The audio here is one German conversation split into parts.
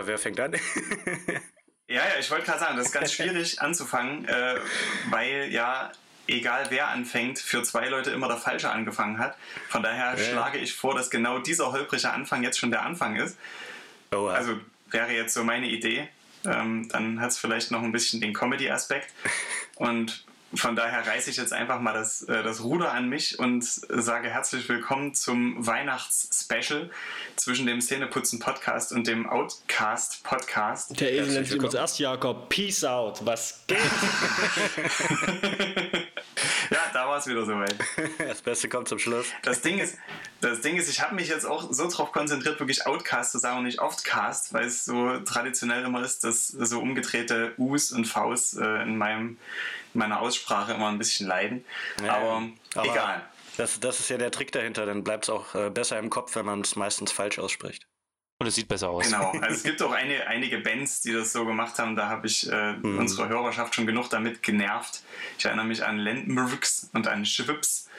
Ja, wer fängt an? ja, ja, ich wollte gerade sagen, das ist ganz schwierig anzufangen, äh, weil ja egal wer anfängt, für zwei Leute immer der Falsche angefangen hat. Von daher ja. schlage ich vor, dass genau dieser holprige Anfang jetzt schon der Anfang ist. Oh, ja. Also wäre jetzt so meine Idee. Ähm, dann hat es vielleicht noch ein bisschen den Comedy-Aspekt. Und von daher reiße ich jetzt einfach mal das, äh, das Ruder an mich und sage herzlich willkommen zum Weihnachts-Special zwischen dem Szeneputzen-Podcast und dem Outcast-Podcast. Der Esel nennt sich erst Jakob. Peace out. Was geht? ja, da war es wieder soweit. Das Beste kommt zum Schluss. Das Ding ist, das Ding ist ich habe mich jetzt auch so darauf konzentriert, wirklich Outcast zu sagen und nicht Oftcast, weil es so traditionell immer ist, dass so umgedrehte U's und V's äh, in meinem meiner Aussprache immer ein bisschen leiden. Ja, aber, aber, egal. Das, das ist ja der Trick dahinter, dann bleibt es auch äh, besser im Kopf, wenn man es meistens falsch ausspricht. Und es sieht besser aus. Genau, also es gibt auch eine, einige Bands, die das so gemacht haben. Da habe ich äh, mhm. unsere Hörerschaft schon genug damit genervt. Ich erinnere mich an Landmarks und an Schwips,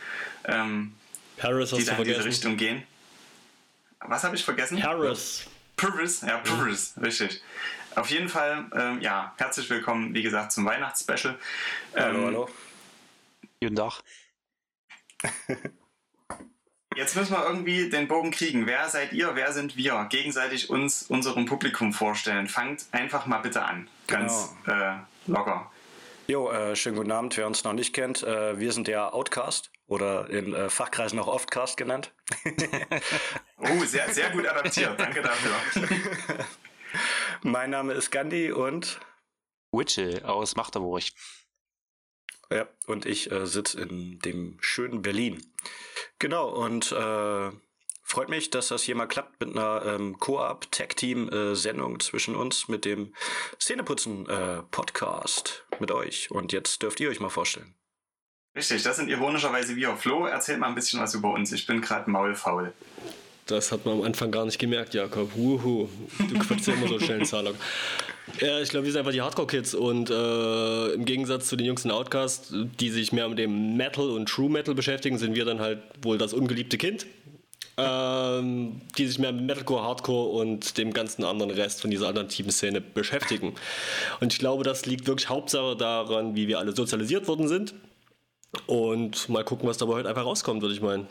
ähm, Paris die da in diese Richtung gehen. Was habe ich vergessen? Paris. Paris, ja, Paris, mhm. richtig. Auf jeden Fall, ähm, ja, herzlich willkommen, wie gesagt, zum Weihnachtsspecial. Ähm, hallo, hallo. Guten Tag. Jetzt müssen wir irgendwie den Bogen kriegen. Wer seid ihr, wer sind wir? Gegenseitig uns unserem Publikum vorstellen. Fangt einfach mal bitte an. Ganz genau. äh, locker. Jo, äh, schönen guten Abend, wer uns noch nicht kennt. Äh, wir sind der Outcast oder in äh, Fachkreisen auch Oftcast genannt. oh, sehr, sehr gut adaptiert. Danke dafür. Mein Name ist Gandhi und Witchell aus Magdeburg. Ja, und ich äh, sitze in dem schönen Berlin. Genau, und äh, freut mich, dass das hier mal klappt mit einer ähm, Koop-Tag-Team-Sendung äh, zwischen uns mit dem Szeneputzen-Podcast äh, mit euch. Und jetzt dürft ihr euch mal vorstellen. Richtig, das sind ironischerweise wir. Flo, erzähl mal ein bisschen was über uns. Ich bin gerade maulfaul. Das hat man am Anfang gar nicht gemerkt, Jakob. Wuhu. Du quatschst ja immer so schnell in Zahlung. Ja, ich glaube, wir sind einfach die Hardcore-Kids und äh, im Gegensatz zu den Jungs in Outcast, die sich mehr mit dem Metal und True Metal beschäftigen, sind wir dann halt wohl das ungeliebte Kind. Ähm, die sich mehr mit Metalcore, Hardcore und dem ganzen anderen Rest von dieser alternativen Szene beschäftigen. Und ich glaube, das liegt wirklich Hauptsache daran, wie wir alle sozialisiert worden sind. Und mal gucken, was dabei heute einfach rauskommt, würde ich meinen.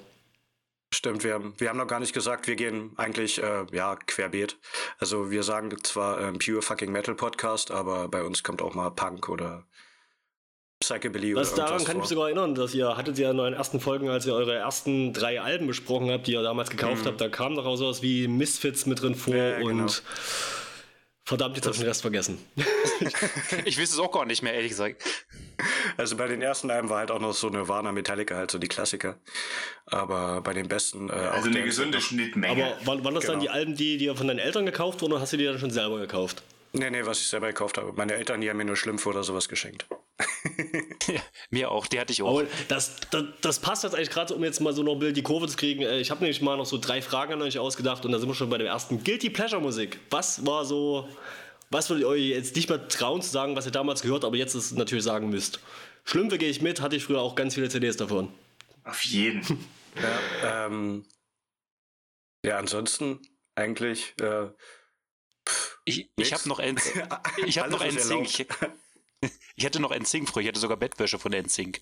Stimmt, wir haben, wir haben noch gar nicht gesagt, wir gehen eigentlich, äh, ja, querbeet. Also wir sagen zwar ähm, Pure Fucking Metal Podcast, aber bei uns kommt auch mal Punk oder Psychobilly Was oder daran kann ich mich sogar erinnern, dass ihr hattet ja in euren ersten Folgen, als ihr eure ersten drei Alben besprochen habt, die ihr damals gekauft mhm. habt, da kam doch auch sowas wie Misfits mit drin vor ja, genau. und Verdammt, jetzt habe ich den Rest vergessen. ich wüsste es auch gar nicht mehr, ehrlich gesagt. Also bei den ersten Alben war halt auch noch so eine Warner Metallica, halt so die Klassiker. Aber bei den besten. Äh, also eine gesunde Schnittmenge. Aber waren, waren das genau. dann die Alben, die dir von deinen Eltern gekauft wurden oder hast du die dann schon selber gekauft? Nee, nee, was ich selber gekauft habe. Meine Eltern, die haben mir nur Schlümpfe oder sowas geschenkt. ja, mir auch, die hatte ich auch. Aber das, das, das passt jetzt eigentlich gerade, um jetzt mal so noch die Kurve zu kriegen. Äh, ich habe nämlich mal noch so drei Fragen an euch ausgedacht und da sind wir schon bei der ersten. Guilty Pleasure Musik. Was war so, was würdet ihr euch jetzt nicht mehr trauen zu sagen, was ihr damals gehört, aber jetzt es natürlich sagen müsst? Schlümpfe gehe ich mit, hatte ich früher auch ganz viele CDs davon. Auf jeden. ja, ähm, ja, ansonsten eigentlich. Äh, ich ich habe noch ein, ich habe noch ein Sync. Ich hatte noch ein Sync früher. Ich hatte sogar Bettwäsche von NSYNC.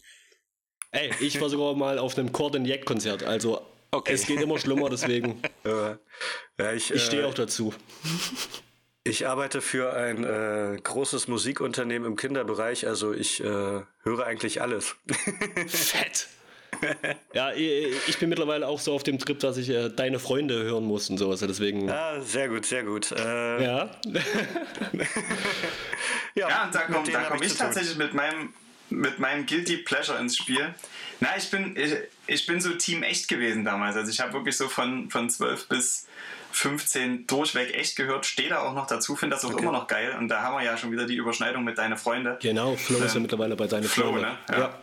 Ey, ich war sogar mal auf einem Cord Jack Konzert. Also okay. es geht immer schlimmer, deswegen. ja, ich, ich stehe äh, auch dazu. Ich arbeite für ein äh, großes Musikunternehmen im Kinderbereich, also ich äh, höre eigentlich alles. Fett! ja, ich bin mittlerweile auch so auf dem Trip, dass ich äh, deine Freunde hören muss und sowas. Deswegen. Ah, sehr gut, sehr gut. Äh, ja. ja. ja, und da komme komm ich, ich tatsächlich mit meinem, mit meinem Guilty Pleasure ins Spiel. Na, ich bin, ich, ich bin so Team echt gewesen damals. Also ich habe wirklich so von, von 12 bis 15 durchweg echt gehört, stehe da auch noch dazu, finde das auch okay. immer noch geil. Und da haben wir ja schon wieder die Überschneidung mit deine Freunde. Genau, Flo ähm, ist ja ähm, mittlerweile bei deine Flo, Freunde. Ne? Ja. ja.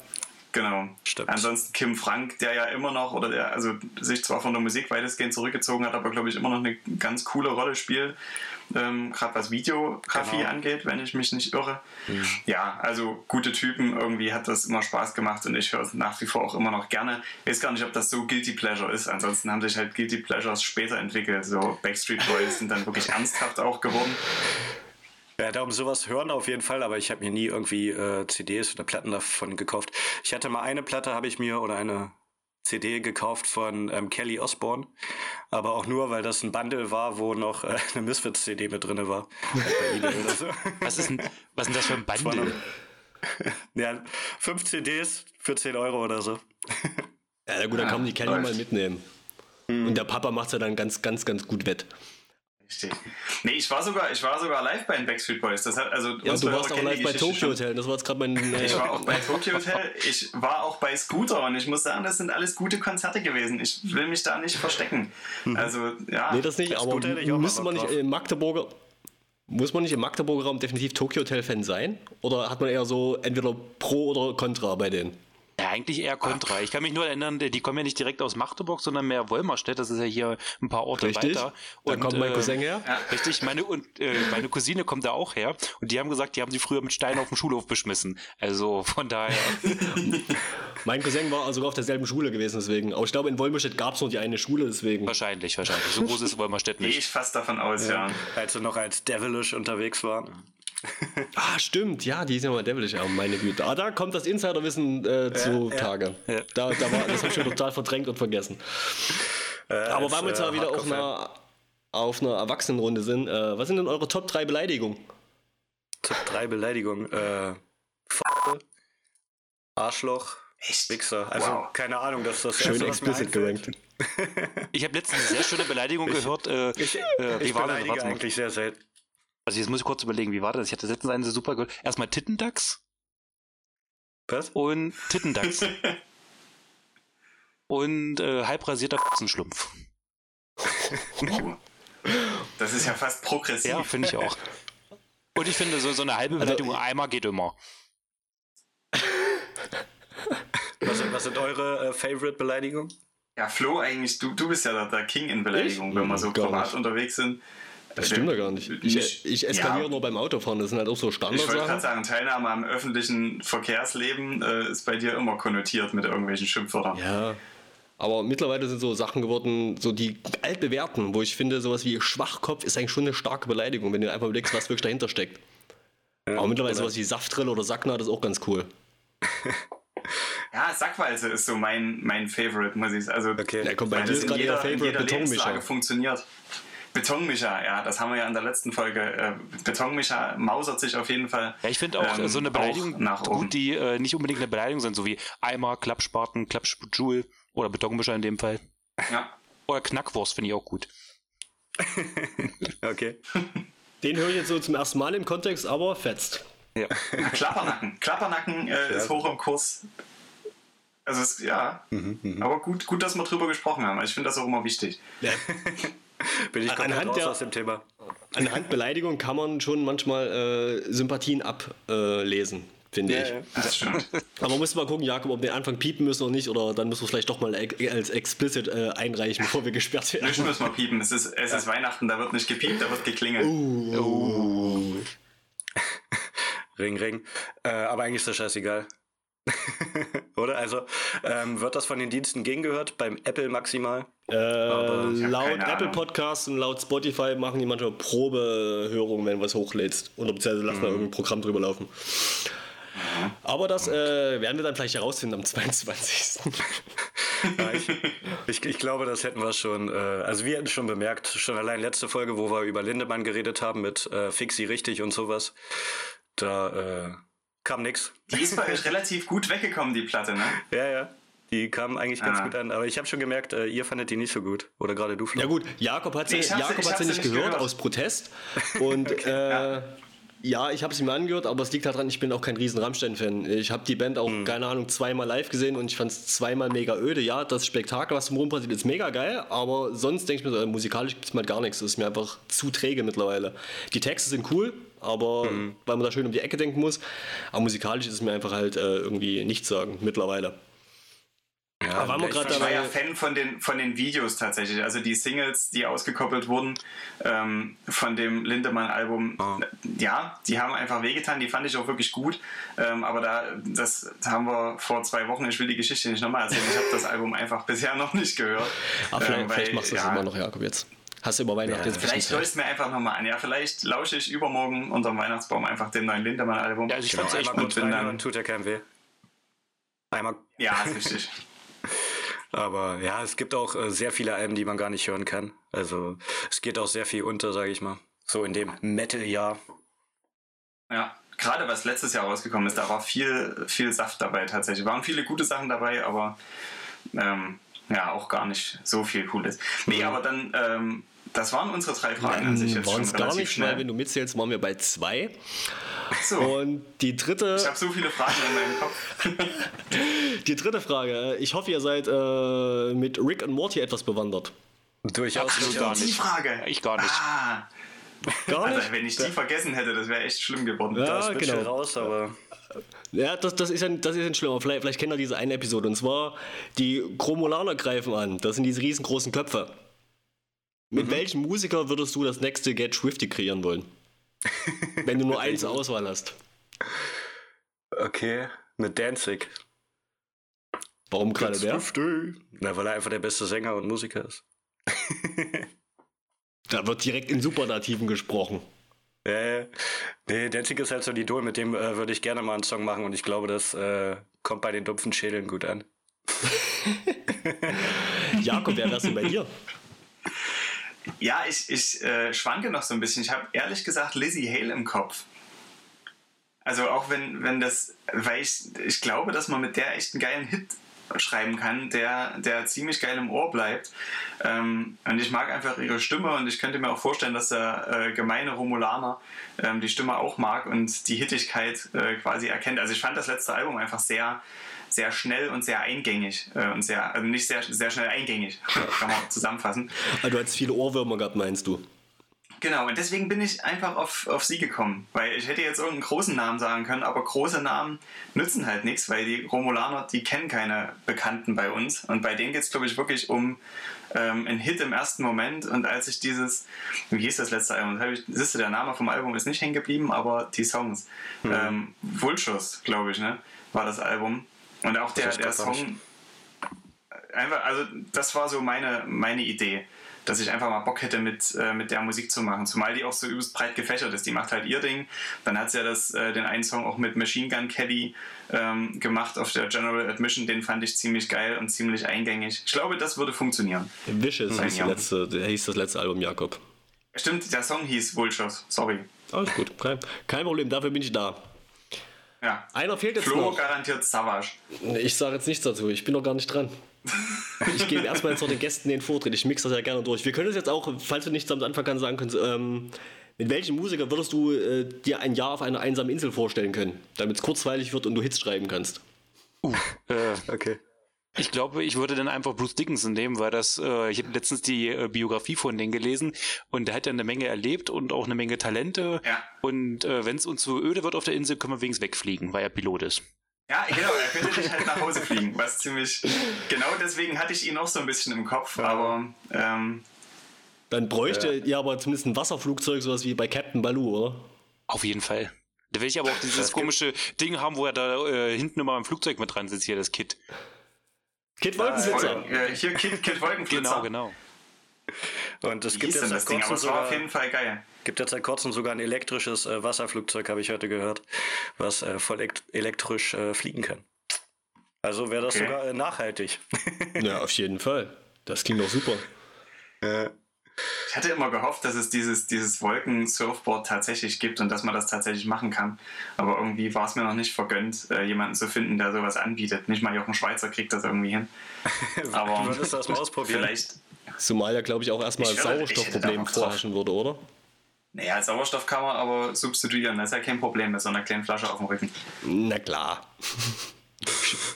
Genau. Stimmt. Ansonsten Kim Frank, der ja immer noch, oder der also sich zwar von der Musik weitestgehend zurückgezogen hat, aber glaube ich immer noch eine ganz coole Rolle spielt. ähm, gerade was Videografie genau. angeht, wenn ich mich nicht irre. Mhm. Ja, also gute Typen, irgendwie hat das immer Spaß gemacht und ich höre es nach wie vor auch immer noch gerne. Ich weiß gar nicht, ob das so Guilty Pleasure ist. Ansonsten haben sich halt Guilty Pleasures später entwickelt. So Backstreet Boys sind dann wirklich ernsthaft auch geworden. Ja, darum sowas hören auf jeden Fall, aber ich habe mir nie irgendwie äh, CDs oder Platten davon gekauft. Ich hatte mal eine Platte, habe ich mir, oder eine CD gekauft von ähm, Kelly Osbourne, aber auch nur, weil das ein Bundle war, wo noch äh, eine Misfits-CD mit drin war. so. was, ist denn, was ist denn das für ein Bundle? ja, fünf CDs für 10 Euro oder so. ja, na gut, dann kann man die Kelly mal mitnehmen. Mhm. Und der Papa macht ja dann ganz, ganz, ganz gut wett. Richtig. Nee, ich war sogar, ich war sogar live bei den Backstreet Boys. Das hat, also, ja, du warst auch live bei Tokyo Hotel. Das war jetzt gerade mein. Äh ich war auch bei Tokyo Hotel. Ich war auch bei Scooter und ich muss sagen, das sind alles gute Konzerte gewesen. Ich will mich da nicht verstecken. Mhm. Also, ja. Nee, das nicht, aber müsste man nicht im Magdeburger. Muss man nicht im Magdeburger Raum definitiv Tokyo Hotel Fan sein? Oder hat man eher so entweder Pro oder Contra bei denen? Ja, eigentlich eher kontra. Ich kann mich nur erinnern, die kommen ja nicht direkt aus Magdeburg, sondern mehr Wolmerstedt. Das ist ja hier ein paar Orte richtig. weiter. Und, da kommt mein äh, Cousin her. Ja. Richtig, meine, und, äh, meine Cousine kommt da auch her. Und die haben gesagt, die haben sie früher mit Steinen auf dem Schulhof beschmissen. Also von daher. mein Cousin war sogar auf derselben Schule gewesen, deswegen. Aber ich glaube, in Wolmerstedt gab es nur die eine Schule, deswegen. Wahrscheinlich, wahrscheinlich. So groß ist Wolmerstedt nicht. Gehe ich fast davon aus, ja. ja. Als sie noch als Devilish unterwegs waren. ah, stimmt, ja, die sind ja mal devilish, oh, meine Güte. Ah, da kommt das Insiderwissen äh, zu ja, Tage. Ja. Da, da war, das habe ich schon total verdrängt und vergessen. Äh, Aber weil wir jetzt mal wieder auf einer, auf einer Erwachsenenrunde sind, äh, was sind denn eure Top 3 Beleidigungen? Top 3 Beleidigungen? Äh, F Arschloch, Echt? Wichser. Also wow. keine Ahnung, dass das schön explicit gerankt. ich habe letztens eine sehr schöne Beleidigung ich, gehört. Äh, ich, äh, ich beleidige eigentlich sehr selten. Also jetzt muss ich kurz überlegen, wie war das? Ich hatte letztens eine super gehört. Erstmal Tittendachs. Was? Und Tittendachs. und äh, halbrasierter Fotzenschlumpf. das ist ja fast progressiv. Ja, finde ich auch. Und ich finde, so, so eine halbe also, Beleidigung also, einmal geht immer. was, sind, was sind eure äh, Favorite-Beleidigungen? Ja, Flo, eigentlich, du, du bist ja der, der King in Beleidigungen, wenn wir so privat unterwegs sind. Das stimmt ja gar nicht. Ich, ich eskaliere ja. nur beim Autofahren, das sind halt auch so Standardsachen. Ich wollte gerade sagen, Teilnahme am öffentlichen Verkehrsleben äh, ist bei dir immer konnotiert mit irgendwelchen Schimpfwörtern. Ja. Aber mittlerweile sind so Sachen geworden, so die altbewährten, wo ich finde, sowas wie Schwachkopf ist eigentlich schon eine starke Beleidigung, wenn du einfach überlegst, was wirklich dahinter steckt. Ja, Aber mittlerweile sowas wie Saftrill oder Sackner, das ist auch ganz cool. Ja, Sackwalze ist so mein, mein Favorite, muss ich sagen. Also, okay. Ja, komm, bei dir ist gerade jeder Favorite Betonmischer. funktioniert. Betonmischer, ja, das haben wir ja in der letzten Folge. Äh, Betonmischer mausert sich auf jeden Fall. Ja, ich finde auch ähm, so eine Beleidigung nach gut, oben. die äh, nicht unbedingt eine Beleidigung sind, so wie Eimer, Klappspaten, Klappjoule oder Betonmischer in dem Fall. Ja. Oder Knackwurst finde ich auch gut. okay. Den höre ich jetzt so zum ersten Mal im Kontext, aber fetzt. Ja. Klappernacken. Klappernacken äh, ist hoch im Kurs. Also es, ja, mhm, mh. aber gut, gut, dass wir drüber gesprochen haben. Ich finde das auch immer wichtig. Ja. Bin ich komplett anhand raus der, aus dem Thema. Anhand Beleidigung kann man schon manchmal äh, Sympathien ablesen. Äh, finde ja, ich. Ja, das stimmt. Aber man muss mal gucken, Jakob, ob wir den Anfang piepen müssen oder nicht, oder dann müssen wir es vielleicht doch mal als explicit äh, einreichen, bevor wir gesperrt werden. Müssen wir piepen. Es ist, es ist Weihnachten, da wird nicht gepiept, da wird geklingelt. Uh. Uh. ring, ring. Äh, aber eigentlich ist das scheißegal. Oder? Also ähm, wird das von den Diensten gegengehört? Beim Apple maximal? Äh, laut Apple Podcasts und laut Spotify machen die manchmal Probehörungen, wenn du was hochlädst. Oder beziehungsweise lassen mhm. da irgendein Programm drüber laufen. Mhm. Aber das äh, werden wir dann vielleicht herausfinden am 22. ja, ich, ich, ich, glaube, das hätten wir schon. Äh, also, wir hätten schon bemerkt, schon allein letzte Folge, wo wir über Lindemann geredet haben mit äh, Fixi richtig und sowas. Da äh, kam nix. Die ist bei euch relativ gut weggekommen, die Platte, ne? Ja, ja. Die kam eigentlich ganz ah. gut an. Aber ich habe schon gemerkt, äh, ihr fandet die nicht so gut. Oder gerade du, Flo. Ja gut, Jakob hat sie, nee, Jakob sie, hat sie nicht, gehört, gehört, aus Protest. Und okay, äh, ja. ja. ich habe sie mir angehört, aber es liegt daran, ich bin auch kein riesen Rammstein-Fan. Ich habe die Band auch, mhm. keine Ahnung, zweimal live gesehen und ich fand es zweimal mega öde. Ja, das Spektakel, was drumherum passiert, ist mega geil, aber sonst denke ich mir, so, äh, musikalisch gibt es mal gar nichts. Das ist mir einfach zu träge mittlerweile. Die Texte sind cool, aber mhm. weil man da schön um die Ecke denken muss. Aber musikalisch ist es mir einfach halt äh, irgendwie nichts sagen mittlerweile. Ja, aber wir ich war ja Fan von den, von den Videos tatsächlich. Also die Singles, die ausgekoppelt wurden ähm, von dem Lindemann-Album, oh. ja, die haben einfach wehgetan, die fand ich auch wirklich gut. Ähm, aber da, das haben wir vor zwei Wochen, ich will die Geschichte nicht nochmal erzählen, ich habe das Album einfach bisher noch nicht gehört. Ach, vielleicht, ähm, weil, vielleicht machst du das ja, immer noch, Jakob, jetzt. Hast du über Weihnachten ja, jetzt Vielleicht höre ich es mir einfach nochmal an. Ja, vielleicht lausche ich übermorgen unterm Weihnachtsbaum einfach dem neuen Lindemann-Album. Ja, also ich genau, fand es echt gut. Dann, tut ja keinem weh. Einmal. Ja, ist richtig. Aber ja, es gibt auch äh, sehr viele Alben, die man gar nicht hören kann. Also es geht auch sehr viel unter, sage ich mal. So in dem Metal-Jahr. Ja, gerade was letztes Jahr rausgekommen ist, da war viel, viel Saft dabei tatsächlich. Waren viele gute Sachen dabei, aber ähm, ja, auch gar nicht so viel Cooles. Nee, aber dann ähm, das waren unsere drei Fragen Nein, an sich jetzt waren es gar nicht schnell. Wenn du mitzählst, waren wir bei zwei. So. Und die dritte. Ich habe so viele Fragen in meinem Kopf. die dritte Frage. Ich hoffe, ihr seid äh, mit Rick und Morty etwas bewandert. Durchaus Absolut gar nicht. Die Frage. Ich gar nicht. Ah. Gar nicht? Also, wenn ich die vergessen hätte, das wäre echt schlimm geworden. Ja, das genau. raus, aber. Ja, das, das, ist ein, das ist ein schlimmer. Vielleicht, vielleicht kennt ihr diese eine Episode. Und zwar, die Chromolaner greifen an. Das sind diese riesengroßen Köpfe. Mit mhm. welchem Musiker würdest du das nächste Get Swifty kreieren wollen? Wenn du nur eins zur Auswahl hast. Okay, mit Danzig. Warum gerade der? Na, weil er einfach der beste Sänger und Musiker ist. da wird direkt in Supernativen gesprochen. Ja, nee, Danzig ist halt so ein Idol, mit dem äh, würde ich gerne mal einen Song machen und ich glaube, das äh, kommt bei den dumpfen Schädeln gut an. Jakob, wer wär's denn bei dir? Ja, ich, ich äh, schwanke noch so ein bisschen. Ich habe ehrlich gesagt Lizzie Hale im Kopf. Also auch wenn, wenn das, weil ich, ich glaube, dass man mit der echt einen geilen Hit schreiben kann, der, der ziemlich geil im Ohr bleibt. Ähm, und ich mag einfach ihre Stimme und ich könnte mir auch vorstellen, dass der äh, gemeine Romulaner ähm, die Stimme auch mag und die Hittigkeit äh, quasi erkennt. Also ich fand das letzte Album einfach sehr, sehr schnell und sehr eingängig äh, und sehr, also nicht sehr, sehr schnell eingängig, kann man zusammenfassen. Also du hast viele Ohrwürmer gehabt, meinst du? Genau, und deswegen bin ich einfach auf, auf sie gekommen. Weil ich hätte jetzt irgendeinen großen Namen sagen können, aber große Namen nützen halt nichts, weil die Romulaner, die kennen keine Bekannten bei uns. Und bei denen geht es, glaube ich, wirklich um ähm, einen Hit im ersten Moment. Und als ich dieses, wie hieß das letzte Album? Das ich, siehst du, der Name vom Album ist nicht hängen geblieben, aber die Songs. Mhm. Ähm, Vultures, glaube ich, ne, war das Album. Und auch der, der Song, einfach, also das war so meine, meine Idee, dass ich einfach mal Bock hätte, mit, äh, mit der Musik zu machen. Zumal die auch so übelst breit gefächert ist. Die macht halt ihr Ding. Dann hat sie ja das, äh, den einen Song auch mit Machine Gun Kelly ähm, gemacht auf der General Admission. Den fand ich ziemlich geil und ziemlich eingängig. Ich glaube, das würde funktionieren. Vicious hieß, letzte, hieß das letzte Album, Jakob. Stimmt, der Song hieß Vultures. Sorry. Alles gut, kein, kein Problem, dafür bin ich da. Ja. Einer fehlt jetzt Flo noch. garantiert Savage. Ich sage jetzt nichts dazu, ich bin noch gar nicht dran. ich gebe erstmal jetzt noch den Gästen den Vortritt. Ich mixe das ja gerne durch. Wir können es jetzt auch, falls du nichts am Anfang kannst, sagen können, ähm, mit welchem Musiker würdest du äh, dir ein Jahr auf einer einsamen Insel vorstellen können, damit es kurzweilig wird und du Hits schreiben kannst? Uh, äh, okay. Ich glaube, ich würde dann einfach Bruce Dickinson nehmen, weil das, äh, ich habe letztens die äh, Biografie von denen gelesen und der hat ja eine Menge erlebt und auch eine Menge Talente. Ja. Und äh, wenn es uns so öde wird auf der Insel, können wir wenigstens wegfliegen, weil er Pilot ist. Ja, genau, er könnte nicht halt nach Hause fliegen, was ziemlich. Genau deswegen hatte ich ihn auch so ein bisschen im Kopf, ja. aber. Ähm, Dann bräuchte ja. ihr aber zumindest ein Wasserflugzeug, sowas wie bei Captain Baloo, oder? Auf jeden Fall. Da will ich aber auch dieses komische Ding haben, wo er da äh, hinten immer beim Flugzeug mit dran sitzt, hier das Kit. Kit Wolkenflitzer. Äh, hier Kit, Kit Wolkenflitzer. Genau, genau. Und es gibt jetzt das Ding, aber es war auf jeden Fall geil. Gibt jetzt seit kurzem sogar ein elektrisches äh, Wasserflugzeug, habe ich heute gehört, was äh, voll elektrisch äh, fliegen kann. Also wäre das okay. sogar äh, nachhaltig. ja, auf jeden Fall. Das klingt doch super. Ja. Ich hatte immer gehofft, dass es dieses, dieses Wolkensurfboard tatsächlich gibt und dass man das tatsächlich machen kann. Aber irgendwie war es mir noch nicht vergönnt, äh, jemanden zu finden, der sowas anbietet. Nicht mal Jochen Schweizer kriegt das irgendwie hin. Aber du würdest das mal ausprobieren. Vielleicht. Zumal ja, glaube ich, auch erstmal ein Sauerstoffproblem vorherrschen würde, oder? Naja, Sauerstoff kann man aber substituieren. Das ist ja kein Problem mit so einer kleinen Flasche auf dem Rücken. Na klar.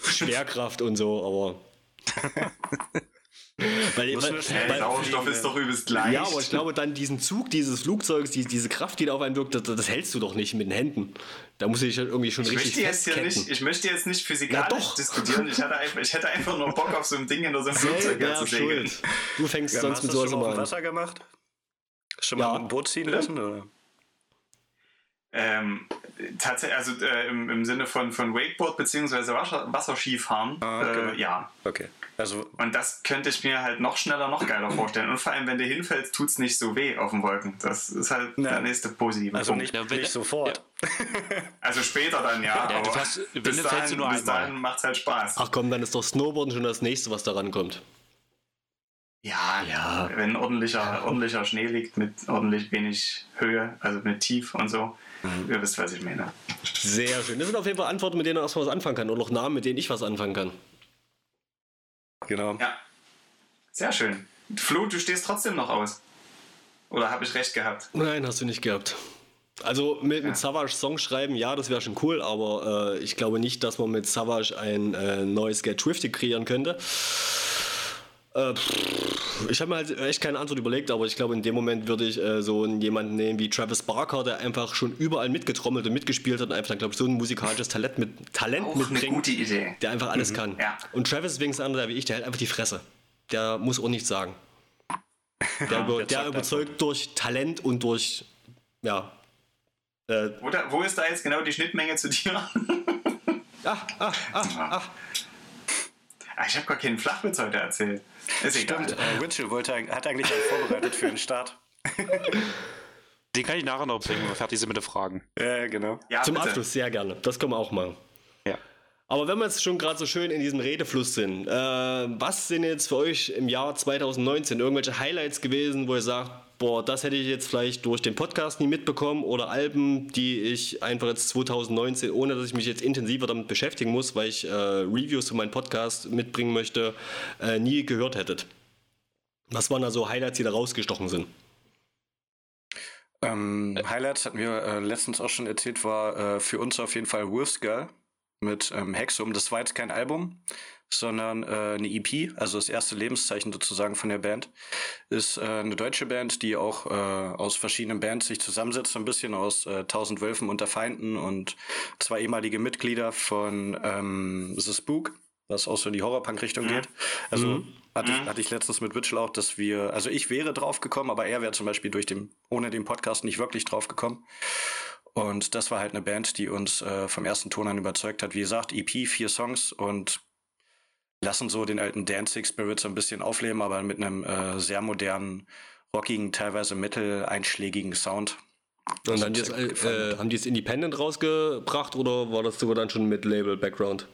Schwerkraft und so, aber. Weil, weil, schnell Sauerstoff ist doch übelst leicht. ja, aber ich glaube, dann diesen Zug dieses Flugzeugs, die, diese Kraft, die da auf einen wirkt, das, das hältst du doch nicht mit den Händen. Da muss ich halt irgendwie schon ich richtig möchte, jetzt hier festketten. nicht, ich möchte jetzt nicht physikalisch diskutieren. Ich, hatte einfach, ich hätte einfach nur Bock auf so ein Ding hinter so einem Flugzeug Selber zu segeln. Du fängst Ja, sonst mit du sowas schon mal immer an. Wasser gemacht? Schon mal Ja. dem Boot ziehen lassen? Oder? Ähm, tatsächlich, also äh, im, im Sinne von, von Wakeboard bzw. Wasser, Wasserskifahren, Ah, okay. äh, ja. Okay. Also, Und das könnte ich mir halt noch schneller, noch geiler vorstellen. Und vor allem, wenn du hinfällst, tut es nicht so weh auf den Wolken. Das ist halt Ja. der nächste positive also Punkt. nicht, Ja, nicht sofort. Also später dann ja, Ja, du aber fährst- wenn bis du fällst dahin, du nur bis einmal. dahin macht es halt Spaß. Ach komm, dann ist doch Snowboarden schon das nächste, was daran kommt. Ja, Ja. wenn ordentlicher, ordentlicher Schnee liegt mit ordentlich wenig Höhe, also mit Tief und so. Mhm. Ihr wisst, was ich meine. Sehr schön. Das sind auf jeden Fall Antworten, mit denen er erstmal was anfangen kann. Und noch Namen, mit denen ich was anfangen kann. Genau. Ja. Sehr schön. Flo, du stehst trotzdem noch aus. Oder habe ich recht gehabt? Nein, hast du nicht gehabt. Also mit, mit Savage Songs schreiben, ja, das wäre schon cool, aber äh, ich glaube nicht, dass man mit Savage ein äh, neues Get Twisted kreieren könnte. Äh, ich habe mir halt echt keine Antwort überlegt, aber ich glaube, in dem Moment würde ich äh, so einen jemanden nehmen wie Travis Barker, der einfach schon überall mitgetrommelt und mitgespielt hat und einfach, glaube ich, so ein musikalisches Talent, mit, Talent Auch eine mitbringt, gute Idee. der einfach alles kann. Ja. Und Travis ist wenigstens einer, der wie ich, der hält einfach die Fresse. Der muss auch nichts sagen. Der, über, der überzeugt durch Talent und durch, ja, äh, Wo, da, wo ist da jetzt genau die Schnittmenge zu dir? ah, ah, ah, ah. Ah, ich habe gar keinen Flachwitz heute erzählt. Ist egal. Stimmt, äh, Witchell wollte, hat eigentlich einen vorbereitet für den Start. Den kann ich nachher noch bringen, wenn wir fertig sind mit den Fragen. Ja, genau. Ja, Zum bitte. Abschluss, sehr gerne. Das können wir auch machen. Ja. Aber wenn wir jetzt schon gerade so schön in diesem Redefluss sind, äh, was sind jetzt für euch im Jahr 2019 irgendwelche Highlights gewesen, wo ihr sagt, boah, das hätte ich jetzt vielleicht durch den Podcast nie mitbekommen oder Alben, die ich einfach jetzt 2019, ohne dass ich mich jetzt intensiver damit beschäftigen muss, weil ich äh, Reviews für meinen Podcast mitbringen möchte, äh, nie gehört hättet? Was waren da so Highlights, die da rausgestochen sind? Ähm, Highlights hatten wir äh, letztens auch schon erzählt, war äh, für uns auf jeden Fall Wolf's Girl mit ähm, Hexum. Das war jetzt kein Album, sondern äh, eine EP, also das erste Lebenszeichen sozusagen von der Band. Ist äh, eine deutsche Band, die auch äh, aus verschiedenen Bands sich zusammensetzt, so ein bisschen aus äh, Tausend Wölfen unter Feinden und zwei ehemalige Mitglieder von ähm, The Spook, was auch so in die Horrorpunk-Richtung geht. Also hatte, ich, hatte ich letztens mit Witchell auch, dass wir, also ich wäre drauf gekommen, aber er wäre zum Beispiel durch den, ohne den Podcast nicht wirklich drauf gekommen. Und das war halt eine Band, die uns äh, vom ersten Ton an überzeugt hat. Wie gesagt, EP, vier Songs und lassen so den alten Danzig Spirit so ein bisschen aufleben, aber mit einem äh, sehr modernen, rockigen, teilweise metal-einschlägigen Sound. Und haben die, es, äh, haben die es independent rausgebracht oder war das sogar dann schon mit Label-Background?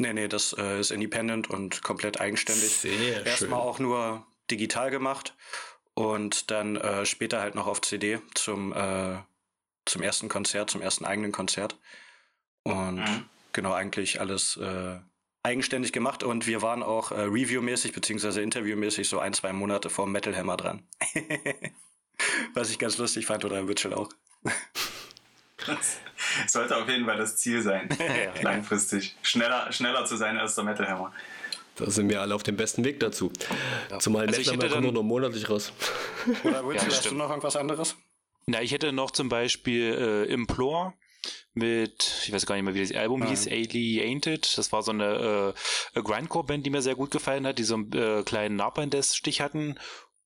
Nee, nee, das äh, ist independent und komplett eigenständig. Sehr Erstmal auch nur digital gemacht und dann äh, später halt noch auf CD zum, äh, zum ersten Konzert, zum ersten eigenen Konzert. Und Mhm. genau, eigentlich alles äh, eigenständig gemacht und wir waren auch äh, reviewmäßig beziehungsweise interviewmäßig so ein, zwei Monate vor Metal Hammer dran. Was ich ganz lustig fand oder Witchell auch. Das sollte auf jeden Fall das Ziel sein. Langfristig. Schneller, schneller zu sein als der Metal Hammer. Da sind wir alle auf dem besten Weg dazu. Zumal Also ich Metal hätte kommt nur noch monatlich raus. Oder Witchell, hast du noch irgendwas anderes? Na, ich hätte noch zum Beispiel äh, Implore mit, ich weiß gar nicht mehr, wie das Album Ah. hieß, Alienated. Das war so eine äh, Grindcore-Band, die mir sehr gut gefallen hat, die so einen äh, kleinen Nahbandes-Stich hatten.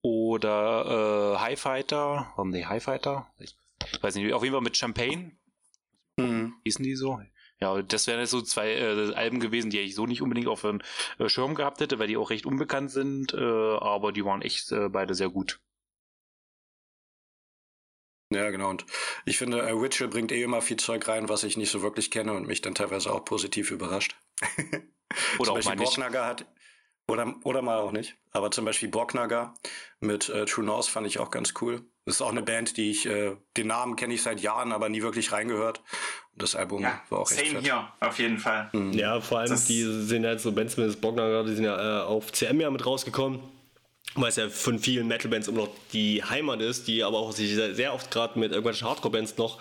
Oder äh, High Fighter. Warum die High Fighter? Ich weiß nicht, auf jeden Fall mit Champagne. Mhm. Hießen die so? Ja, das wären jetzt so zwei äh, Alben gewesen, die ich so nicht unbedingt auf dem äh, Schirm gehabt hätte, weil die auch recht unbekannt sind, äh, aber die waren echt äh, beide sehr gut. Ja, genau. Und ich finde, äh, Witchell bringt eh immer viel Zeug rein, was ich nicht so wirklich kenne und mich dann teilweise auch positiv überrascht. Oder zum auch Beispiel mal nicht. Borknagar hat, oder, oder mal auch nicht, aber zum Beispiel Borknagar mit äh, True North fand ich auch ganz cool. Das ist auch eine Band, die ich, äh, den Namen kenne ich seit Jahren, aber nie wirklich reingehört. Und das Album Ja, war auch echt same hier, auf jeden Fall. Ja, vor allem Das- die sind halt so Bands mit Bogner, die sind ja äh, auf CM ja mit rausgekommen. Weil es ja von vielen Metal-Bands immer noch die Heimat ist, die aber auch sich sehr, oft gerade mit irgendwelchen Hardcore-Bands noch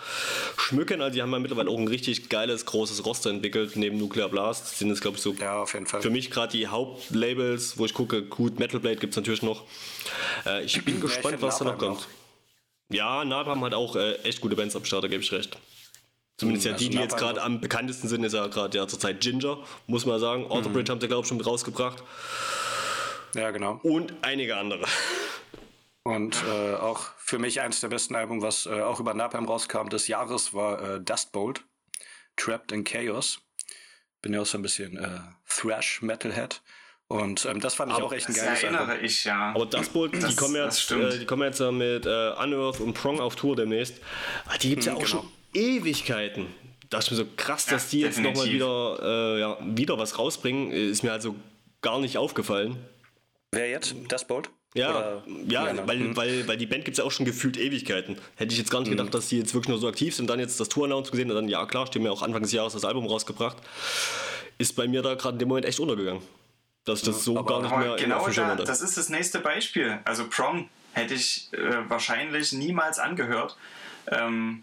schmücken. Also die haben ja mittlerweile auch ein richtig geiles, großes Roster entwickelt. Neben Nuclear Blast sind es, glaube ich, so Ja, auf jeden Fall. für mich gerade die Hauptlabels, wo ich gucke, gut, Metal Blade gibt es natürlich noch. Äh, ich bin gespannt, was da noch kommt. Ja, Napalm hat auch äh, echt gute Bands am Start, da gebe ich recht. Zumindest ja also die, die jetzt gerade am bekanntesten sind, ist ja gerade ja zurzeit Ginger, muss man sagen. Auto Mhm. Bridge haben sie, glaube ich, schon mit rausgebracht. Ja, genau. Und einige andere. Und äh, auch für mich eins der besten Alben, was äh, auch über Napalm rauskam des Jahres, war äh, Dust Bolt, Trapped in Chaos. Bin ja auch so ein bisschen äh, Thrash-Metalhead. Und ähm, das fand ich Aber auch echt ein Das geiles erinnere Album. ich, ja. Aber Dustbolt, die Das- kommen das jetzt, äh, die kommen jetzt mit äh, Unearth und Prong auf Tour demnächst. Ah, die gibt es ja Mhm, auch genau. schon Ewigkeiten. Da ist mir so krass, dass die jetzt nochmal wieder, äh, ja, wieder was rausbringen. Ist mir also gar nicht aufgefallen. Wer jetzt? Dust Bolt? Ja, Oder- ja, weil, Hm. weil, weil die Band gibt es ja auch schon gefühlt Ewigkeiten. Hätte ich jetzt gar nicht gedacht, dass die jetzt wirklich nur so aktiv sind. Dann jetzt das Tour-Announce gesehen und dann, ja klar, haben ja auch Anfang des Jahres das Album rausgebracht. Ist bei mir da gerade in dem Moment echt untergegangen. Dass ich das so aber- gar nicht mehr genau dem Schirm da, das ist das nächste Beispiel. Also Prong hätte ich äh, wahrscheinlich niemals angehört. Ähm,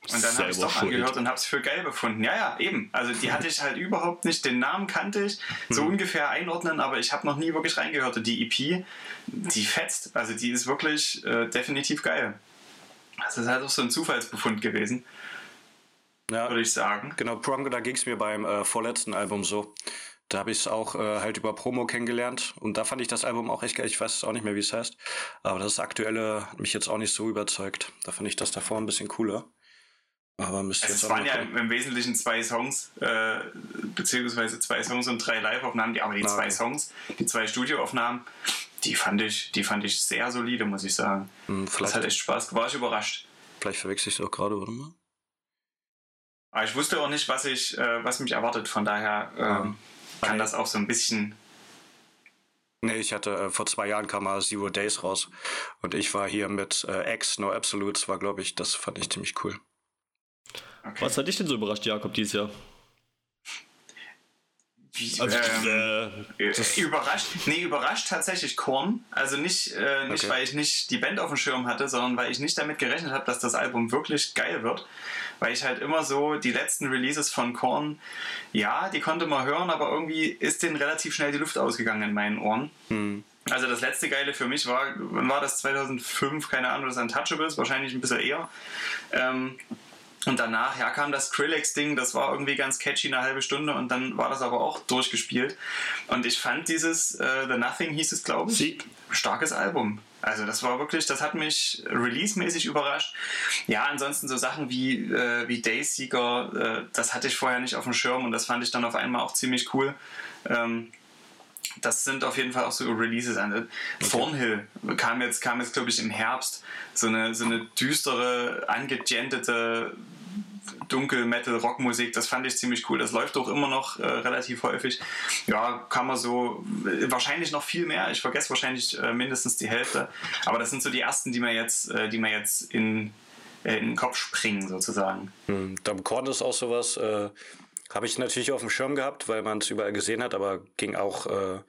und dann habe ich es doch schuld. angehört und habe es für geil befunden. Ja, ja, eben. Also die hatte ich halt überhaupt nicht, den Namen kannte ich, so Hm. ungefähr einordnen, aber ich habe noch nie wirklich reingehört. Und die EP, die fetzt. Also die ist wirklich äh, definitiv geil. Das ist halt auch so ein Zufallsbefund gewesen, Ja, würde ich sagen. Genau, Prong, da ging es mir beim äh, vorletzten Album so. Da habe ich es auch äh, halt über Promo kennengelernt und da fand ich das Album auch echt geil. Ich weiß auch nicht mehr, wie es heißt, aber das aktuelle hat mich jetzt auch nicht so überzeugt. Da fand ich das davor ein bisschen cooler. Aber müsste Also es waren ja im, Wesentlichen zwei Songs, äh, beziehungsweise zwei Songs und drei Live-Aufnahmen, die- aber die Ah, zwei. Songs, die zwei Studioaufnahmen, die fand ich, die fand ich sehr solide, muss ich sagen. Hm, Das hat echt Spaß gemacht, war ich überrascht. vielleicht verwechsel ich es auch gerade, warte mal. Aber ich wusste auch nicht, was ich, äh, was mich erwartet, von daher ähm, kann Ah. das auch so ein bisschen. Nee, ich hatte äh, vor zwei Jahren kam mal Zero Days raus und ich war hier mit äh, X, No Absolutes, war glaube ich, das fand ich ziemlich cool. Okay. Was hat dich denn so überrascht, Jakob, dieses Jahr? Wie, Also, ähm, äh, überrascht, nee, überrascht tatsächlich Korn. Also nicht, äh, nicht Okay. weil ich nicht die Band auf dem Schirm hatte, sondern weil ich nicht damit gerechnet habe, dass das Album wirklich geil wird. Weil ich halt immer so die letzten Releases von Korn, ja, die konnte man hören, aber irgendwie ist denen relativ schnell die Luft ausgegangen in meinen Ohren. Also das letzte Geile für mich war, wann war das 2005, keine Ahnung, das Untouchables, wahrscheinlich ein bisschen eher. Ähm, und danach, ja, kam das Skrillex-Ding, das war irgendwie ganz catchy, eine halbe Stunde und dann war das aber auch durchgespielt. Und ich fand dieses äh, The Nothing hieß es, glaube ich, Sie. starkes Album. Also das war wirklich, das hat mich release-mäßig überrascht. Ja, ansonsten so Sachen wie, äh, wie Dayseeker, äh, das hatte ich vorher nicht auf dem Schirm und das fand ich dann auf einmal auch ziemlich cool. Ähm, das sind auf jeden Fall auch so Releases. Also Thornhill kam jetzt, kam jetzt glaube ich, im Herbst. So eine, so eine düstere, angegentete Dunkel-Metal-Rockmusik. Das fand ich ziemlich cool. Das läuft auch immer noch äh, relativ häufig. Ja, kann man so, äh, wahrscheinlich noch viel mehr. Ich vergesse wahrscheinlich äh, mindestens die Hälfte. Aber das sind so die ersten, die mir jetzt, äh, die mir jetzt in, äh, in den Kopf springen, sozusagen. Hm, Dumb Korn ist auch sowas, äh, habe ich natürlich auf dem Schirm gehabt, weil man es überall gesehen hat, aber ging auch äh,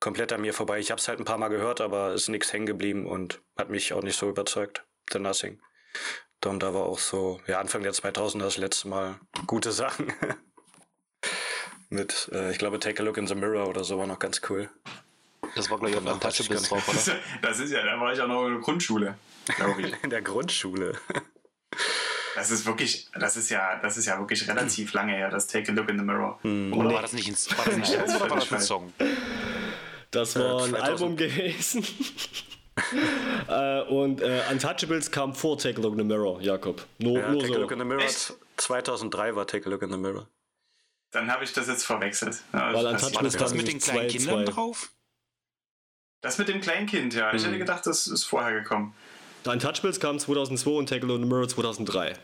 komplett an mir vorbei. Ich habe es halt ein paar Mal gehört, aber ist nichts hängen geblieben und hat mich auch nicht so überzeugt. The Nothing. Dann da war auch so, ja, Anfang der 2000er das letzte Mal gute Sachen. Mit, äh, ich glaube, Take a Look in the Mirror oder so war noch ganz cool. Das war, glaube ich, auf ich Untouchables gar drauf, oder? Das ist ja, da war ich auch noch in der Grundschule, glaube ich. In der Grundschule. Das ist wirklich, das ist ja, das ist ja wirklich relativ lange her, das Take a Look in the Mirror. Oder war das nicht ein, war das ein Album oder war das ein Song? Das war ein 2000. Album gewesen. äh, und äh, Untouchables kam vor Take a Look in the Mirror, Jakob. Nur, Ja, nur Take a so. Look in the Mirror. Echt? 2003 war Take a Look in the Mirror. Dann habe ich das jetzt verwechselt. Ja, Weil das, Untouchables War das das mit den zwei- kleinen Kindern zwei. drauf? das mit dem Kleinkind, ja. Ich Mhm. hätte gedacht, das ist vorher gekommen. Untouchables kam 2002 und in the Mirror 2003.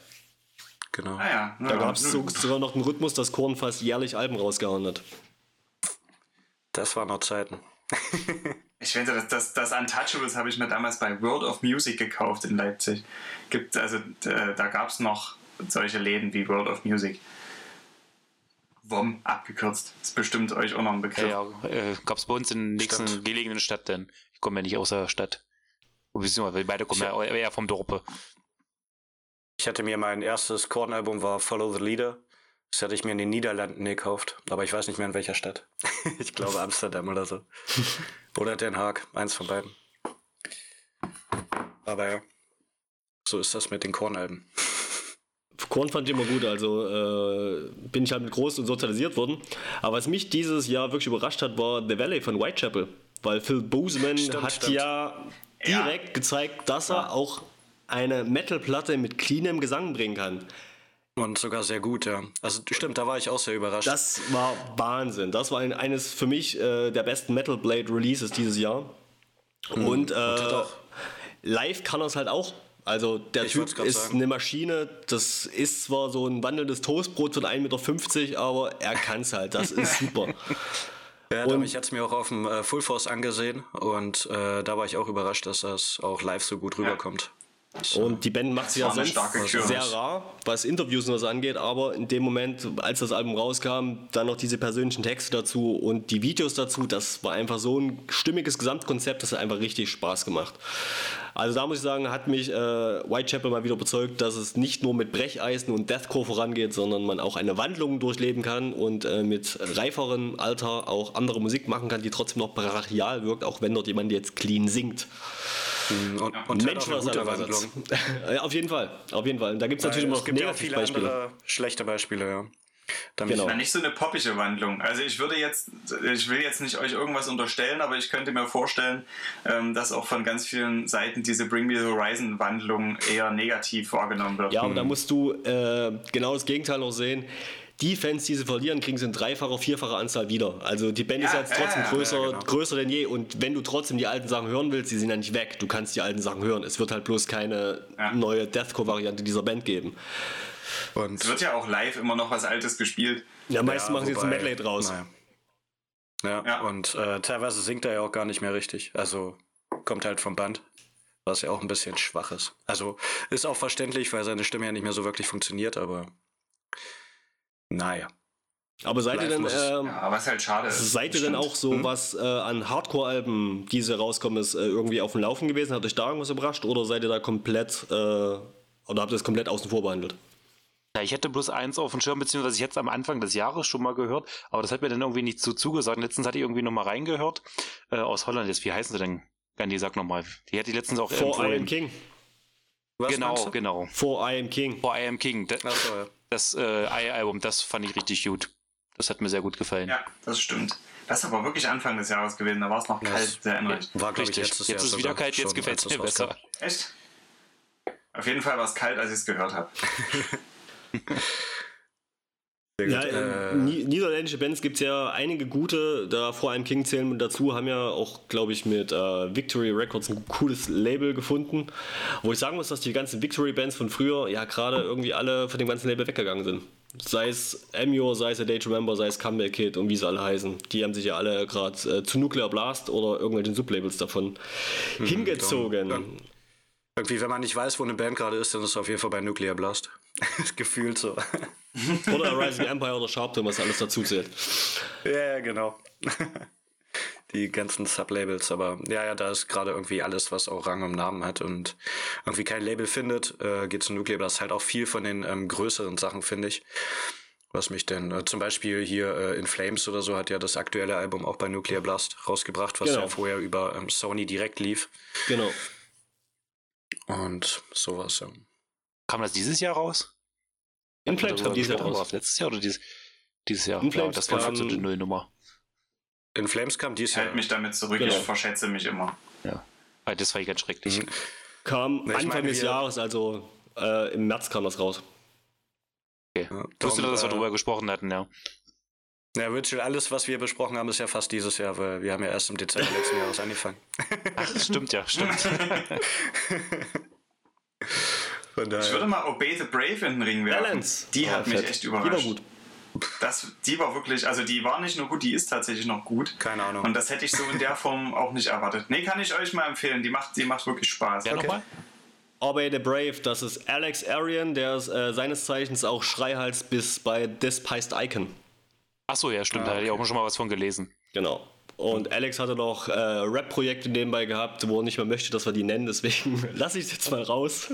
Genau. Ah ja. Da gab es so, sogar noch einen Rhythmus, dass Korn fast jährlich Alben rausgehauen hat. Das waren noch Zeiten. Ich finde, das, das, das Untouchables habe ich mir damals bei World of Music gekauft in Leipzig. Gibt, also, äh, da gab es noch solche Läden wie World of Music. WOM abgekürzt. Ist bestimmt euch auch noch ein Begriff. Ja, ja äh, gab es bei uns in der nächsten Stimmt. gelegenen Stadt denn. Ich kommen ja nicht aus der Stadt. Beziehungsweise beide kommen ja eher vom Dorpe. Ich hatte mir mein erstes Korn-Album war Follow the Leader. Das hatte ich mir in den Niederlanden gekauft, aber ich weiß nicht mehr in welcher Stadt. ich glaube Amsterdam oder so. oder Den Haag, eins von beiden. Aber ja, so ist das mit den Kornalben. Korn fand ich immer gut, also äh, bin ich halt mit groß und sozialisiert worden. Aber was mich dieses Jahr wirklich überrascht hat, war The Valley von Whitechapel. Weil Phil Boseman Stimmt, hat stimmt. ja direkt Ja. gezeigt, dass er auch eine Metal-Platte mit cleanem Gesang bringen kann. Und sogar sehr gut, ja. Also stimmt, da war ich auch sehr überrascht. Das war Wahnsinn. Das war ein, eines für mich äh, der besten Metal Blade Releases dieses Jahr. Und, äh, live kann er es halt auch. Also der Ich Typ ist sagen. eine Maschine. Das ist zwar so ein wandelndes Toastbrot von 1,50 Meter, aber er kann es halt. Das ist super. Ja, und- ich hatte es mir auch auf dem äh, Full Force angesehen und äh, da war ich auch überrascht, dass das auch live so gut rüberkommt. Und die Band macht sich ja sonst sehr rar, was Interviews und was angeht, aber in dem Moment, als das Album rauskam, dann noch diese persönlichen Texte dazu und die Videos dazu, das war einfach so ein stimmiges Gesamtkonzept, das hat einfach richtig Spaß gemacht. Also da muss ich sagen, hat mich äh, Whitechapel mal wieder überzeugt, dass es nicht nur mit Brecheisen und Deathcore vorangeht, sondern man auch eine Wandlung durchleben kann und äh, mit reiferem Alter auch andere Musik machen kann, die trotzdem noch brachial wirkt, auch wenn dort jemand jetzt clean singt. Und, und Mensch, was eine Wandlung. ja, auf jeden Fall, auf jeden Fall. Und da gibt es natürlich immer noch gibt ja auch viele Negativbeispiele. andere schlechte Beispiele, ja. Damit Genau. Na, nicht so eine poppige Wandlung. Also ich würde jetzt, ich will jetzt nicht euch irgendwas unterstellen, aber ich könnte mir vorstellen, ähm, dass auch von ganz vielen Seiten diese Bring Me the Horizon Wandlung eher negativ wahrgenommen wird. Ja, aber da musst du äh, genau das Gegenteil noch sehen. Die Fans, die sie verlieren, kriegen sie in dreifacher, vierfacher Anzahl wieder. Also die Band ist Ja, jetzt trotzdem ja, größer, ja, genau. größer denn je. Und wenn du trotzdem die alten Sachen hören willst, die sind ja nicht weg. Du kannst die alten Sachen hören. Es wird halt bloß keine Ja. neue Deathcore-Variante dieser Band geben. und Es wird ja auch live immer noch was Altes gespielt. Ja, meistens machen sie jetzt ein Medley draus. naja. Ja, Ja. und äh, teilweise singt er ja auch gar nicht mehr richtig. Also kommt halt vom Band, was ja auch ein bisschen schwach ist. Also ist auch verständlich, weil seine Stimme ja nicht mehr so wirklich funktioniert, aber naja. Aber seid ihr Live denn, ähm, Ja, was halt schade ist. seid ihr denn auch so, was äh, an Hardcore-Alben, die so rauskommen, ist, äh, irgendwie auf dem Laufen gewesen? Hat euch da irgendwas überrascht? Oder seid ihr da komplett, äh, oder habt ihr das komplett außen vor behandelt? Ja, ich hätte bloß eins auf dem Schirm, beziehungsweise ich hätte es am Anfang des Jahres schon mal gehört, aber das hat mir dann irgendwie nicht so zugesagt. Letztens hatte ich irgendwie noch mal reingehört, äh, aus Holland. Jetzt, wie heißen sie denn? Gandhi, sag noch mal. Die hätte ich letztens auch For I Am. King. Was Genau, genau. For I Am King. For I Am King. Das, Ach so, ja. Das äh, I-Album, das fand ich richtig gut. Das hat mir sehr gut gefallen. Ja, das stimmt. Das ist aber wirklich Anfang des Jahres gewesen, da war es noch Ja, kalt, das- sehr erinnere ich. War, Richtig. Jetzt Jahr ist es wieder kalt, jetzt gefällt es mir das besser. Echt? Auf jeden Fall war es kalt, als ich es gehört habe. Ja, gut. äh, Ni- niederländische Bands gibt es ja einige gute, da vor allem King zählen und dazu haben ja auch, glaube ich, mit äh, Victory Records ein cooles Label gefunden, wo ich sagen muss, dass die ganzen Victory-Bands von früher ja gerade irgendwie alle von dem ganzen Label weggegangen sind. Sei es Amure, sei es A Day to Remember, sei es Comeback Kid und wie sie alle heißen. Die haben sich ja alle gerade äh, zu Nuclear Blast oder irgendwelchen Sublabels davon hingezogen. dann- irgendwie, wenn man nicht weiß, wo eine Band gerade ist, dann ist es auf jeden Fall bei Nuclear Blast. Gefühlt so. Oder Rising Empire oder Sharpton, was alles dazu zählt. Ja, genau. Die ganzen Sublabels, aber ja, ja, da ist gerade irgendwie alles, was auch Rang und Namen hat und irgendwie kein Label findet, äh, geht zu Nuclear Blast halt auch viel von den ähm, größeren Sachen, finde ich. Was mich denn, äh, zum Beispiel hier äh, In Flames oder so hat ja das aktuelle Album auch bei Nuclear Blast rausgebracht, was Genau. ja vorher über ähm, Sony direkt lief Genau. und sowas. Ja. Kam das dieses Jahr raus? In Flames Darüber kommt dieses Jahr raus. Letztes Jahr oder dieses, dieses Jahr? In ja, Flames das war halt so kam- eine Nullnummer. In Flames kam dies Ich Jahr. halte mich damit zurück, Genau. ich verschätze mich immer. Ja. Ah, Das war ganz schrecklich. Mhm. Kam ich Anfang meine, des Jahres, also äh, im März kam das raus. Okay. Ja, Ich wusste, dass wir äh, darüber gesprochen hatten, ja. Ja, Virtual, alles, was wir besprochen haben, ist ja fast dieses Jahr, weil wir haben ja erst im Dezember letzten Jahres angefangen. Ach, stimmt ja, stimmt. Von Ich würde mal Obey the Brave in den Ring werfen. Balance. Die hat mich fett. echt Die überrascht. war gut. Das, die war wirklich, also die war nicht nur gut, die ist tatsächlich noch gut. Keine Ahnung. Und das hätte ich so in der Form auch nicht erwartet. Nee, kann ich euch mal empfehlen. Die macht, die macht wirklich Spaß. Ja, nochmal? Obey the Brave, das ist Alex Arian, der ist äh, seines Zeichens auch Schreihals bis bei Despised Icon. Ach so, ja, stimmt. Ah, Da hatte ich okay. auch schon mal was von gelesen. Genau. Und Alex hatte noch äh, Rap-Projekte nebenbei gehabt, wo er nicht mehr möchte, dass wir die nennen, deswegen lasse ich es jetzt mal raus.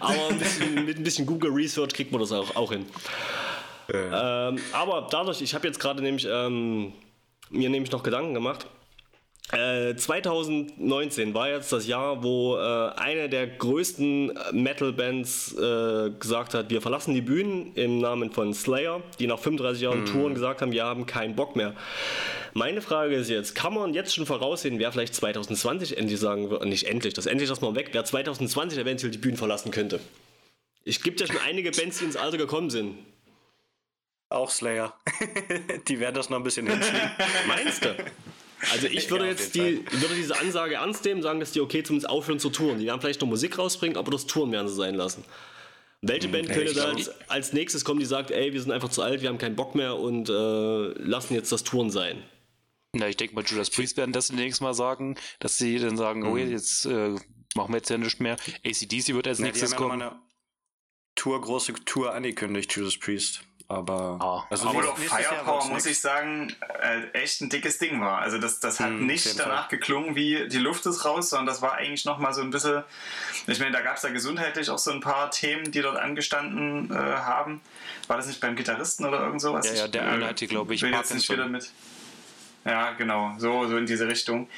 Aber ein bisschen, mit ein bisschen Google Research kriegt man das auch, auch hin. Ähm, aber dadurch, ich habe jetzt gerade nämlich ähm, mir nämlich noch Gedanken gemacht. Äh, 2019 war jetzt das Jahr, wo äh, eine der größten Metal-Bands äh, gesagt hat, wir verlassen die Bühnen im Namen von Slayer, die nach 35 Jahren Mhm. Touren gesagt haben, wir haben keinen Bock mehr. Meine Frage ist jetzt, kann man jetzt schon voraussehen, wer vielleicht 2020 endlich sagen wird, nicht endlich, das endlich das mal weg, wer 2020 eventuell die Bühnen verlassen könnte? Es gibt ja schon einige Bands, die ins Alter gekommen sind. Auch Slayer. die werden das noch ein bisschen hinschieben. Meinst du? Also ich würde Ja, jetzt die, würde diese Ansage ernst nehmen, sagen, dass die okay zumindest aufhören zu touren. Die werden vielleicht noch Musik rausbringen, aber das Touren werden sie sein lassen. Welche Band könnte da als, als nächstes kommen, die sagt, ey, wir sind einfach zu alt, wir haben keinen Bock mehr und äh, lassen jetzt das Touren sein? Na, ich denke mal, Judas Priest werden das nächstes Mal sagen, dass sie dann sagen, oh, jetzt äh, machen wir jetzt ja nicht mehr. ACDC wird als Mhm. Haben nächstes ja noch mal kommen. eine Tour, große Tour angekündigt, Judas Priest. Aber, Ah. also Aber nächstes- nächstes Jahr Firepower, muss nix. ich sagen, äh, echt ein dickes Ding war. Also das, das hat Hm, nicht danach Fall. geklungen wie die Luft ist raus, sondern das war eigentlich nochmal so ein bisschen, ich meine, da gab es ja gesundheitlich auch so ein paar Themen, die dort angestanden äh, haben. War das nicht beim Gitarristen oder irgend sowas? Ja, ja, der Ich, eine hatte, glaube ich, will jetzt nicht Parkinson. wieder mit. Ja, genau, so, so in diese Richtung.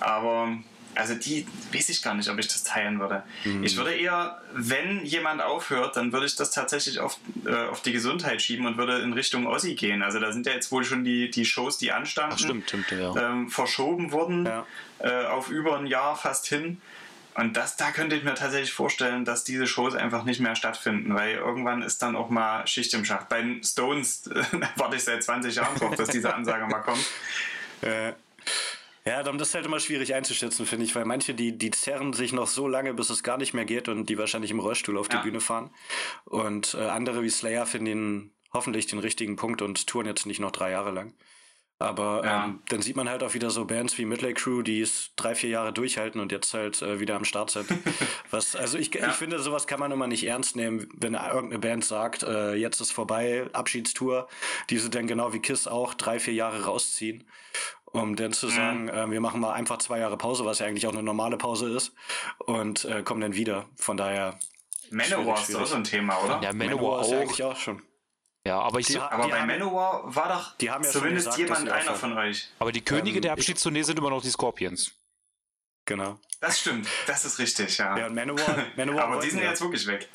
Aber also die weiß ich gar nicht, ob ich das teilen würde. Mhm. Ich würde eher, wenn jemand aufhört, dann würde ich das tatsächlich auf, äh, auf die Gesundheit schieben und würde in Richtung Ossi gehen. Also da sind ja jetzt wohl schon die, die Shows, die anstanden, Ach, stimmt, stimmt, ja. ähm, verschoben wurden Ja. äh, auf über ein Jahr fast hin. Und das, da könnte ich mir tatsächlich vorstellen, dass diese Shows einfach nicht mehr stattfinden, weil irgendwann ist dann auch mal Schicht im Schacht. Bei den Stones warte ich seit 20 Jahren drauf, dass diese Ansage mal kommt. Äh, ja, dann das ist halt immer schwierig einzuschätzen, finde ich, weil manche, die, die zerren sich noch so lange, bis es gar nicht mehr geht und die wahrscheinlich im Rollstuhl auf die Ja. Bühne fahren. Und äh, andere wie Slayer finden den, hoffentlich den richtigen Punkt und touren jetzt nicht noch drei Jahre lang. Aber Ja. ähm, dann sieht man halt auch wieder so Bands wie Midlake Crew, die es drei, vier Jahre durchhalten und jetzt halt äh, wieder am Start sind. Was, also ich, Ja. ich finde, sowas kann man immer nicht ernst nehmen, wenn irgendeine Band sagt, äh, jetzt ist vorbei, Abschiedstour, die sie dann genau wie Kiss auch drei, vier Jahre rausziehen, um dann zu sagen, äh, wir machen mal einfach zwei Jahre Pause, was ja eigentlich auch eine normale Pause ist, und äh, kommen dann wieder. Von daher. Manowar ist auch so ein Thema, oder? Ja, Manowar ist ja auch. eigentlich auch schon. Ja, aber ich Die so, Aber bei haben- Manowar war doch die haben ja schon zumindest gesagt, jemand einer aufhören. von euch. aber die Könige Ähm, der Abschiedstournee sind immer noch die Scorpions. Genau. Das stimmt, das ist richtig, ja. Ja, und Manowar, Manowar Aber die wollten sind ja- jetzt wirklich weg.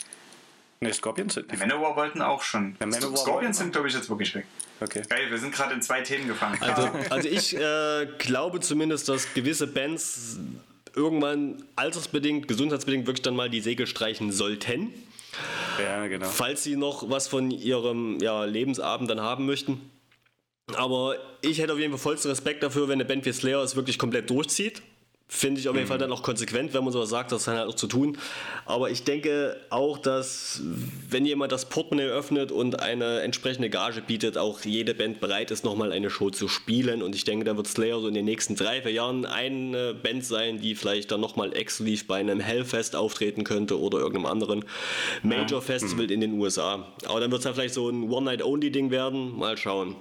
Nee, Scorpions sind Die Manowar wollten auch schon. Ja, Manowar Scorpions sind, glaube ich, jetzt wirklich weg. Okay. Geil, wir sind gerade in zwei Themen gefangen. Also, also ich äh, glaube zumindest, dass gewisse Bands irgendwann altersbedingt, gesundheitsbedingt wirklich dann mal die Segel streichen sollten, Ja, genau. falls sie noch was von ihrem ja, Lebensabend dann haben möchten. Aber ich hätte auf jeden Fall vollsten Respekt dafür, wenn eine Band wie Slayer es wirklich komplett durchzieht. Finde ich auf jeden Fall dann auch konsequent, wenn man sowas sagt, das dann halt auch zu tun. Aber ich denke auch, dass wenn jemand das Portemonnaie öffnet und eine entsprechende Gage bietet, auch jede Band bereit ist, nochmal eine Show zu spielen. Und ich denke, da wird Slayer so in den nächsten drei, vier Jahren eine Band sein, die vielleicht dann nochmal exklusiv bei einem Hellfest auftreten könnte oder irgendeinem anderen Major Festival in den USA. Aber dann wird es ja vielleicht so ein One-Night-Only-Ding werden. Mal schauen.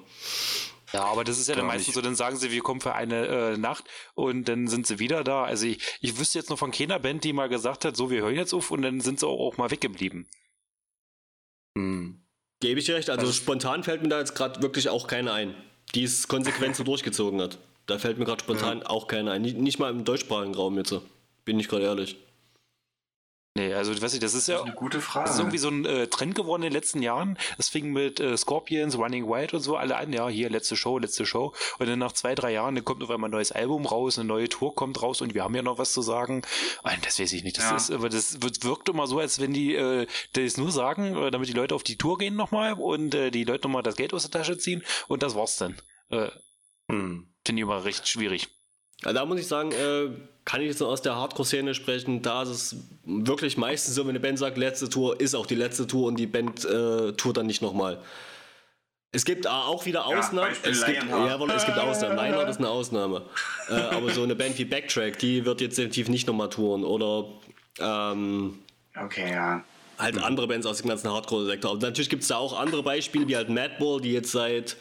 Ja, aber das ist ja dann meistens so, dann sagen sie, wir kommen für eine äh, Nacht und dann sind sie wieder da. Also ich, ich wüsste jetzt noch von keiner Band, die mal gesagt hat, so, wir hören jetzt auf und dann sind sie auch, auch mal weggeblieben. Hm. Gebe ich dir recht. Also spontan fällt mir da jetzt gerade wirklich auch keine ein, die es konsequent so durchgezogen hat. Da fällt mir gerade spontan auch keine ein. Nicht, nicht mal im deutschsprachigen Raum jetzt. Bin ich gerade ehrlich. Nee, also weiß ich, das ist Das ja ist eine gute Frage. das ist irgendwie so ein äh, Trend geworden in den letzten Jahren. Das fing mit äh, Scorpions, Running Wild und so alle an. Ja, hier, letzte Show, letzte Show. Und dann nach zwei, drei Jahren, dann kommt auf einmal ein neues Album raus, eine neue Tour kommt raus und wir haben ja noch was zu sagen. Und das weiß ich nicht. Das Ja. ist, aber das wird, wirkt immer so, als wenn die äh, das nur sagen, äh, damit die Leute auf die Tour gehen nochmal und äh, die Leute nochmal das Geld aus der Tasche ziehen und das war's dann. Äh, Hm. Finde ich immer recht schwierig. Ja, da muss ich sagen, äh, kann ich jetzt nur aus der Hardcore-Szene sprechen. Da ist es wirklich meistens so, wenn eine Band sagt, letzte Tour ist auch die letzte Tour und die Band äh, tourt dann nicht nochmal. Es gibt äh, auch wieder Ausnahmen. Beispiel es, gibt, jawohl, es gibt Ausnahmen. Lionheart ist eine Ausnahme. äh, aber so eine Band wie Backtrack, die wird jetzt definitiv nicht nochmal touren. Oder ähm, Okay, ja. halt andere Bands aus dem ganzen Hardcore-Sektor. Natürlich gibt es da auch andere Beispiele, wie halt Madball, die jetzt seit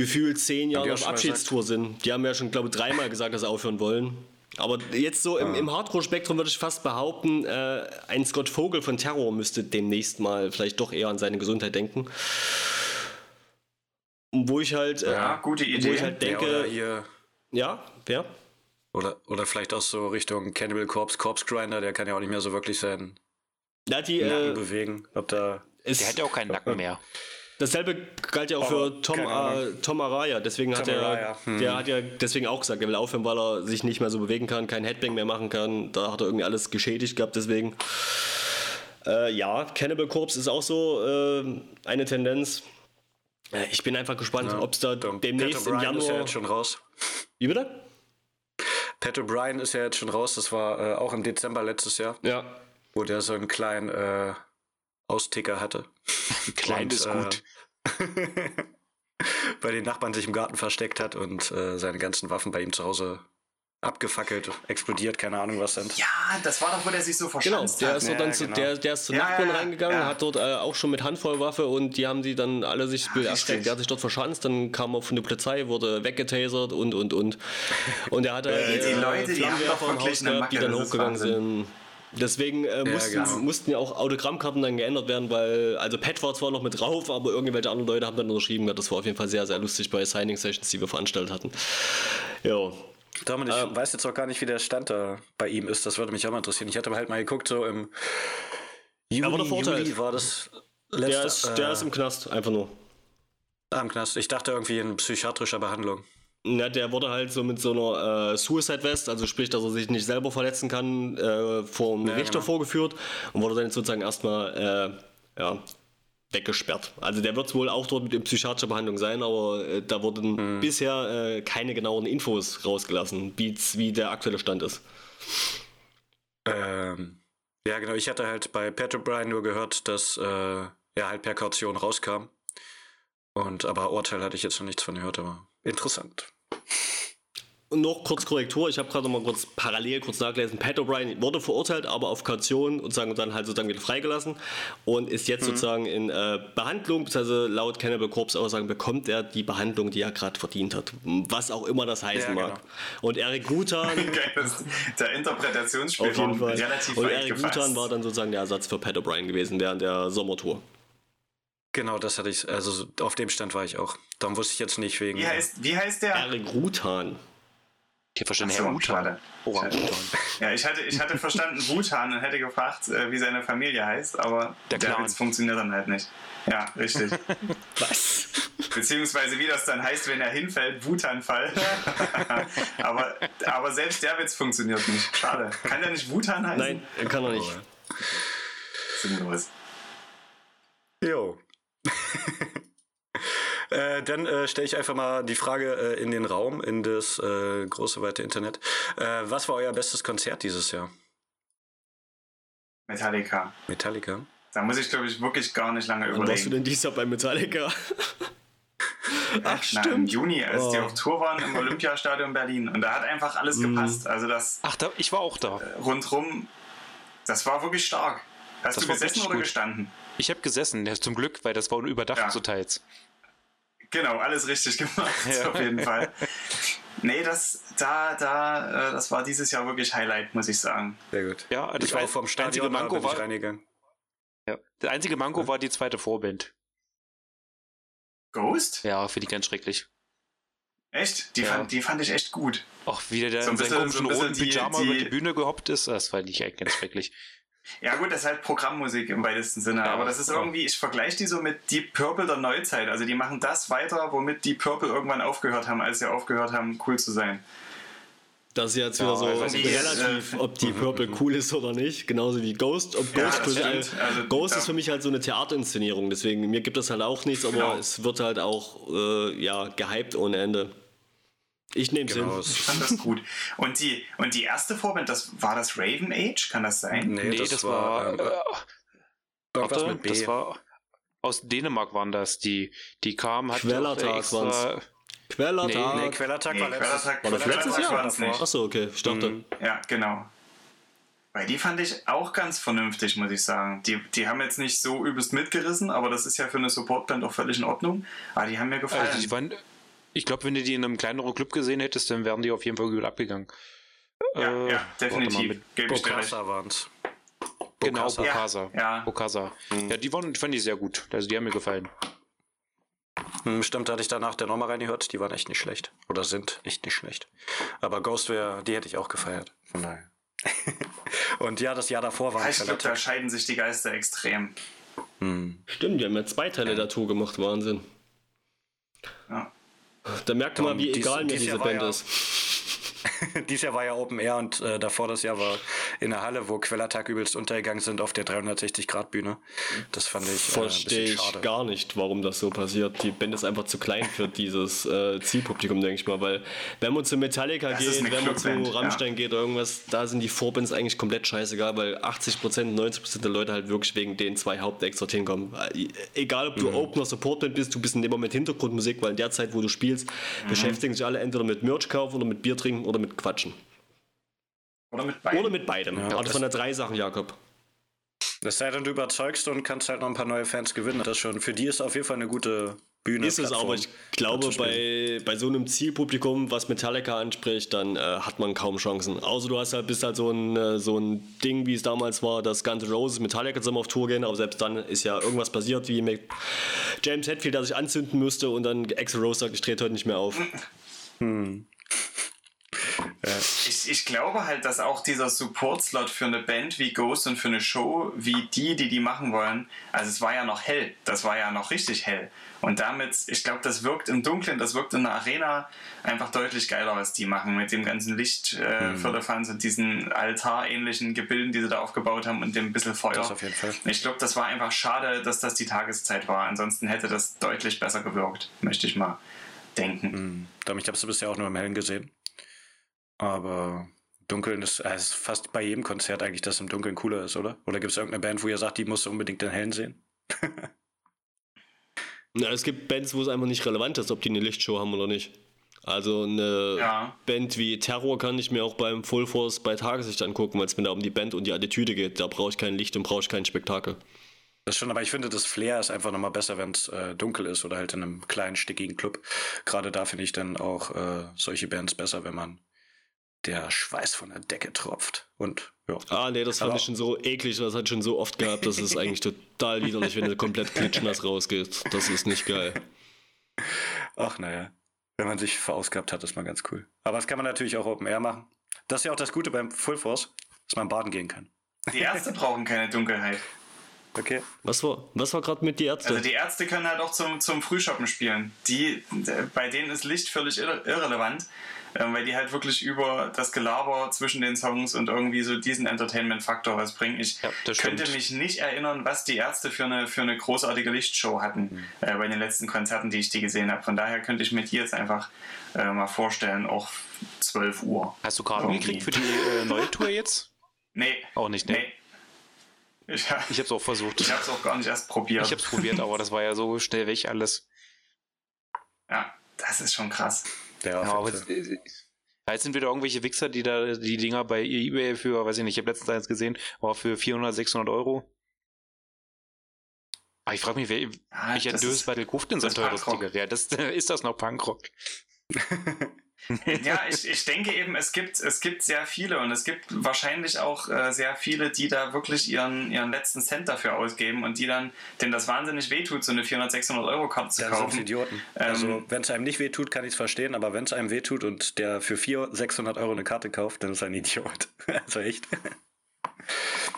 gefühlt zehn auch auf Abschiedstour sind. Die haben ja schon, glaube ich, dreimal gesagt, dass sie aufhören wollen. Aber jetzt so im, im Hardcore-Spektrum würde ich fast behaupten, äh, ein Scott Vogel von Terror müsste demnächst mal vielleicht doch eher an seine Gesundheit denken. Wo ich halt, äh, Ja, gute wo Idee. ich halt Ja, denke, oder hier. ja, wer? Oder, oder vielleicht auch so Richtung Cannibal Corpse, Corpse Grinder, der kann ja auch nicht mehr so wirklich seinen Ja, die, Nacken äh, bewegen. Ob da. ist, Der hat ja auch keinen Nacken mehr. Dasselbe galt ja auch Aber für Tom, äh. Tom Araya. Deswegen hat Tom er, Araya, hm. der hat ja deswegen auch gesagt, er will aufhören, weil er sich nicht mehr so bewegen kann, kein Headbang mehr machen kann. Da hat er irgendwie alles geschädigt gehabt, deswegen. Äh, ja, Cannibal Corpse ist auch so äh, eine Tendenz. Äh, ich bin einfach gespannt, ob es da demnächst im O'Brien ist ja Januar. jetzt schon raus. Wie bitte? Pat O'Brien ist ja jetzt schon raus. Das war äh, auch im Dezember letztes Jahr, Ja. wo der so einen kleinen äh, Austicker hatte. Klein Und, ist äh, gut. bei den Nachbarn sich im Garten versteckt hat und äh, seine ganzen Waffen bei ihm zu Hause abgefackelt, explodiert, keine Ahnung was sind. Ja, das war doch, wo der sich so Genau, verschanzt der hat. ist, Ja, dann zu, genau. der, der ist zu Ja, Nachbarn ja, ja, reingegangen, ja. hat dort äh, auch schon mit Handvollwaffe und die haben sie dann alle sich richtig. erstreckt. Der hat sich dort verschanzt, dann kam er von der Polizei, wurde weggetasert und und und. Und er hatte Äh, die äh, Leute, die haben doch wirklich Haus eine gehabt, die Macke, dann das ist hochgegangen Wahnsinn. sind. Deswegen äh, mussten, genau. mussten ja auch Autogrammkarten dann geändert werden, weil, also Pat war zwar noch mit drauf, aber irgendwelche anderen Leute haben dann unterschrieben gehabt. Das war auf jeden Fall sehr, sehr lustig bei Signing Sessions, die wir veranstaltet hatten. Ja. Dominik, Ähm. ich weiß jetzt auch gar nicht, wie der Stand da bei ihm ist. Das würde mich auch mal interessieren. Ich hatte halt mal geguckt, so im Juni, wurde verurteilt. Juli war das Der letzte, ist, der äh, ist im Knast, einfach nur. ah, im Knast. Ich dachte irgendwie in psychiatrischer Behandlung. Na, der wurde halt so mit so einer äh, Suicide West, also sprich, dass er sich nicht selber verletzen kann, äh, vom Ja, Richter genau. vorgeführt und wurde dann sozusagen erstmal äh, ja, weggesperrt. Also der wird wohl auch dort mit in psychiatrischer Behandlung sein, aber äh, da wurden Hm. bisher äh, keine genauen Infos rausgelassen, wie, wie der aktuelle Stand ist. Ähm, ja, genau. Ich hatte halt bei Pat O'Brien nur gehört, dass äh, er halt per Kaution rauskam. Und aber Urteil hatte ich jetzt noch nichts von gehört, aber interessant. Und noch kurz Korrektur, ich habe gerade noch mal kurz parallel kurz nachgelesen. Pat O'Brien wurde verurteilt, aber auf Kaution und sagen, dann halt sozusagen wieder freigelassen und ist Mhm. jetzt sozusagen in äh, Behandlung, beziehungsweise laut Cannibal Corpse Aussagen bekommt er die Behandlung, die er gerade verdient hat. Was auch immer das heißen Ja, mag. genau. Und Eric Gutan, Der Interpretationsspiel auf jeden war Fall. relativ Und Eric. Gutan war dann sozusagen der Ersatz für Pat O'Brien gewesen während der Sommertour. Genau, das hatte ich, also so- auf dem Stand war ich auch. Darum wusste ich jetzt nicht wegen. wie, heißt, wie heißt der? Eric Rutan. Ich habe verstanden, Herr Utan. schade. Orang-Utan. Ja, ich hatte, ich hatte verstanden Wutan und hätte gefragt, äh, wie seine Familie heißt, aber Der der. Witz funktioniert dann halt nicht. Ja, richtig. Was? Beziehungsweise wie das dann heißt, wenn er hinfällt, Wutanfall. aber, aber selbst der Witz funktioniert nicht. Schade. Kann der nicht Wutan heißen? Nein, kann er nicht. Sinnlos. Jo. äh, dann äh, stelle ich einfach mal die Frage äh, in den Raum, in das äh, große weite Internet. Äh, was war euer bestes Konzert dieses Jahr? Metallica. Metallica? Da muss ich, glaube ich, wirklich gar nicht lange Wann warst du überlegen. denn dieses Jahr bei Metallica? Ach, Na, Im stimmt. Juni, als die Oh. auf Tour waren im Olympiastadion Berlin. Und da hat einfach alles Mhm. gepasst. Also das Ach, da, ich war auch da. rundrum, das war wirklich stark. Hast Das du gesessen oder gut. gestanden? Ich habe gesessen, ja, zum Glück, weil das war überdacht Ja. so teils. Genau, alles richtig gemacht, Ja. auf jeden Fall. Nee, das, da, da, äh, das war dieses Jahr wirklich Highlight, muss ich sagen. Sehr gut. Ja, also Ich war auch vom Stadion, Manko war, reingegangen. ja, der einzige Manko war die zweite Vorband. Ghost? Ja, finde ich ganz schrecklich. Echt? Die, Ja. fand, die fand ich echt gut. Auch wie der So in seinem komischen so roten die- Pyjama die- über die Bühne gehoppt ist, das fand ich eigentlich ganz schrecklich. Ja gut, das ist halt Programmmusik im weitesten Sinne, Ja, aber das ist ja. irgendwie, ich vergleiche die so mit Deep Purple der Neuzeit. Also die machen das weiter, womit Deep Purple irgendwann aufgehört haben, als sie aufgehört haben, cool zu sein. Das ist jetzt Ja, wieder so also die- relativ, äh, ob die Purple cool ist oder nicht. Genauso wie Ghost. Ob Ja, Ghost, das für stimmt. Also, Ghost ist für mich halt so eine Theaterinszenierung. Deswegen, mir gibt das halt auch nichts, aber Genau. es wird halt auch äh, ja, gehypt ohne Ende. Ich nehme es Genau. Ich fand das gut. Und die, und die erste Vorband, das war das Raven Age, kann das sein? Nee, Nee, das, das, war, war. ähm, äh, irgendwas mit B. das war. Aus Dänemark waren das. Die, die kamen, hat Quellertag waren's. Quellertag. nee, Quellertag Nee, war letztes Quellertag- War das letztes Jahr? Achso, okay. Ich dachte. Mhm. Ja, genau. Weil die fand ich auch ganz vernünftig, muss ich sagen. Die, die haben jetzt nicht so übelst mitgerissen, aber das ist ja für eine Supportband auch völlig in Ordnung. Aber die haben mir gefallen. Also die waren, Ich glaube, wenn du die in einem kleineren Club gesehen hättest, dann wären die auf jeden Fall gut abgegangen. Ja, Äh, ja definitiv. Ich recht. Bokassa waren's. Genau. Bokasa. Ja. Bokasa. Ja, die waren, fand ich sehr gut. Also die haben mir gefallen. Hm, Stimmt, hatte ich danach der nochmal reingehört. Die waren echt nicht schlecht. Oder sind echt nicht schlecht. Aber Ghostware, die hätte ich auch gefeiert. Von daher. Und ja, das Jahr davor war Ich glaube, da scheiden sich die Geister extrem. Hm. Stimmt, die haben ja zwei Teile der Tour gemacht, Wahnsinn. Ja. Da merkt man wie egal mir dies diese Band ist. Dieses Jahr war ja Open Air und äh, davor das Jahr war in der Halle, wo Quellertag übelst untergegangen sind auf der 360-Grad-Bühne. Das fand ich äh, Verstehe ich gar nicht, warum das so passiert. Die Band ist einfach zu klein für dieses äh, Zielpublikum, denke ich mal. Weil, wenn man zu Metallica Das geht, wenn man zu Rammstein geht oder irgendwas, da sind die Vorbands eigentlich komplett scheißegal, weil 80%, 90% der Leute halt wirklich wegen den zwei Hauptacts dorthin kommen. Äh, Egal, ob du Mhm. Opener, Supportband bist, du bist in dem Moment Hintergrundmusik, weil in der Zeit, wo du spielst, Mhm. beschäftigen sich alle entweder mit Merch kaufen oder mit Bier trinken oder mit Quatschen. Oder mit beiden. Oder mit beidem. Ja, also das- von der drei Sachen, Jakob. Es sei denn, du überzeugst und kannst halt noch ein paar neue Fans gewinnen. Das schon. Für die ist auf jeden Fall eine gute Bühne. Ist es, Plattform, aber ich glaube, bei, bei so einem Zielpublikum, was Metallica anspricht, dann äh, hat man kaum Chancen. Außer du hast halt, bist halt so ein, äh, so ein Ding, wie es damals war, dass Guns N' Roses Metallica zusammen auf Tour gehen, aber selbst dann ist ja irgendwas passiert, wie mit James Hetfield, der sich anzünden musste und dann Axel Rose sagt, ich trete heute nicht mehr auf. Ich, ich glaube halt, dass auch dieser Support-Slot für eine Band wie Ghost und für eine Show wie die, die die machen wollen, also es war ja noch hell, das war ja noch richtig hell. Und damit, ich glaube, das wirkt im Dunkeln, das wirkt in der Arena einfach deutlich geiler, was die machen mit dem ganzen Licht äh, für die Fans und diesen altarähnlichen Gebilden, die sie da aufgebaut haben und dem bisschen Feuer. Das auf jeden Fall. Ich glaube, das war einfach schade, dass das die Tageszeit war. Ansonsten hätte das deutlich besser gewirkt, möchte ich mal denken. Hm. Ich habe es bisher auch nur im Hellen gesehen. Aber Dunkeln ist, äh, ist fast bei jedem Konzert eigentlich, dass im Dunkeln cooler ist, oder? Oder gibt es irgendeine Band, wo ihr sagt, die musst du unbedingt den Hellen sehen? Na, es gibt Bands, wo es einfach nicht relevant ist, ob die eine Lichtshow haben oder nicht. Also eine Ja. Band wie Terror kann ich mir auch beim Full Force bei Tageslicht angucken, weil es mir da um die Band und die Attitüde geht. Da brauche ich kein Licht und brauche ich kein Spektakel. Das schon, aber ich finde, das Flair ist einfach nochmal besser, wenn es äh, dunkel ist oder halt in einem kleinen, stickigen Club. Gerade da finde ich dann auch äh, solche Bands besser, wenn man der Schweiß von der Decke tropft. Und ja. Ah, nee, das fand Aber- ich schon so eklig, das hat schon so oft gehabt, das ist eigentlich total widerlich, wenn du komplett klitschnass rausgehst. Das ist nicht geil. Ach naja, wenn man sich verausgabt hat, ist mal ganz cool. Aber das kann man natürlich auch Open Air machen. Das ist ja auch das Gute beim Full Force, dass man baden gehen kann. Die Ärzte brauchen keine Dunkelheit. Okay. Was war, was war gerade mit die Ärzte? Also die Ärzte können halt auch zum, zum Frühshoppen spielen. Die, bei denen ist Licht völlig irre, irrelevant, ähm, weil die halt wirklich über das Gelaber zwischen den Songs und irgendwie so diesen Entertainment-Faktor was bringen. Ich Ja, könnte stimmt. mich nicht erinnern, was die Ärzte für eine, für eine großartige Lichtshow hatten äh, bei den letzten Konzerten, die ich die gesehen habe. Von daher könnte ich mir die jetzt einfach äh, mal vorstellen, auch 12 Uhr. Hast du Karten gekriegt für die äh, neue Tour jetzt? Nee. Auch nicht, ne? Nee. Ich, Ich hab's auch versucht. ich habe es auch gar nicht erst probiert. Ich hab's probiert, aber das war ja so schnell weg alles. ja, das ist schon krass. Ja, Ja, aber jetzt sind wieder irgendwelche Wichser, die da die Dinger bei eBay für, weiß ich nicht, ich habe letztens eins gesehen, war für 400, 600 Euro. Aber ich frage mich, wer, Ja, welcher das Dös ist- bei der kauft denn so ein teures. Ticket? Ja, das, ist das noch Punkrock? Ja, ich, ich denke eben, es gibt, es gibt sehr viele und es gibt wahrscheinlich auch äh, sehr viele, die da wirklich ihren, ihren letzten Cent dafür ausgeben und die dann, denen das wahnsinnig wehtut, so eine 400, 600 Euro Karte zu sind kaufen. Idioten. Ähm, also, wenn es einem nicht wehtut, kann ich es verstehen, aber wenn es einem wehtut und der für 400, 600 Euro eine Karte kauft, dann ist er ein Idiot. also echt.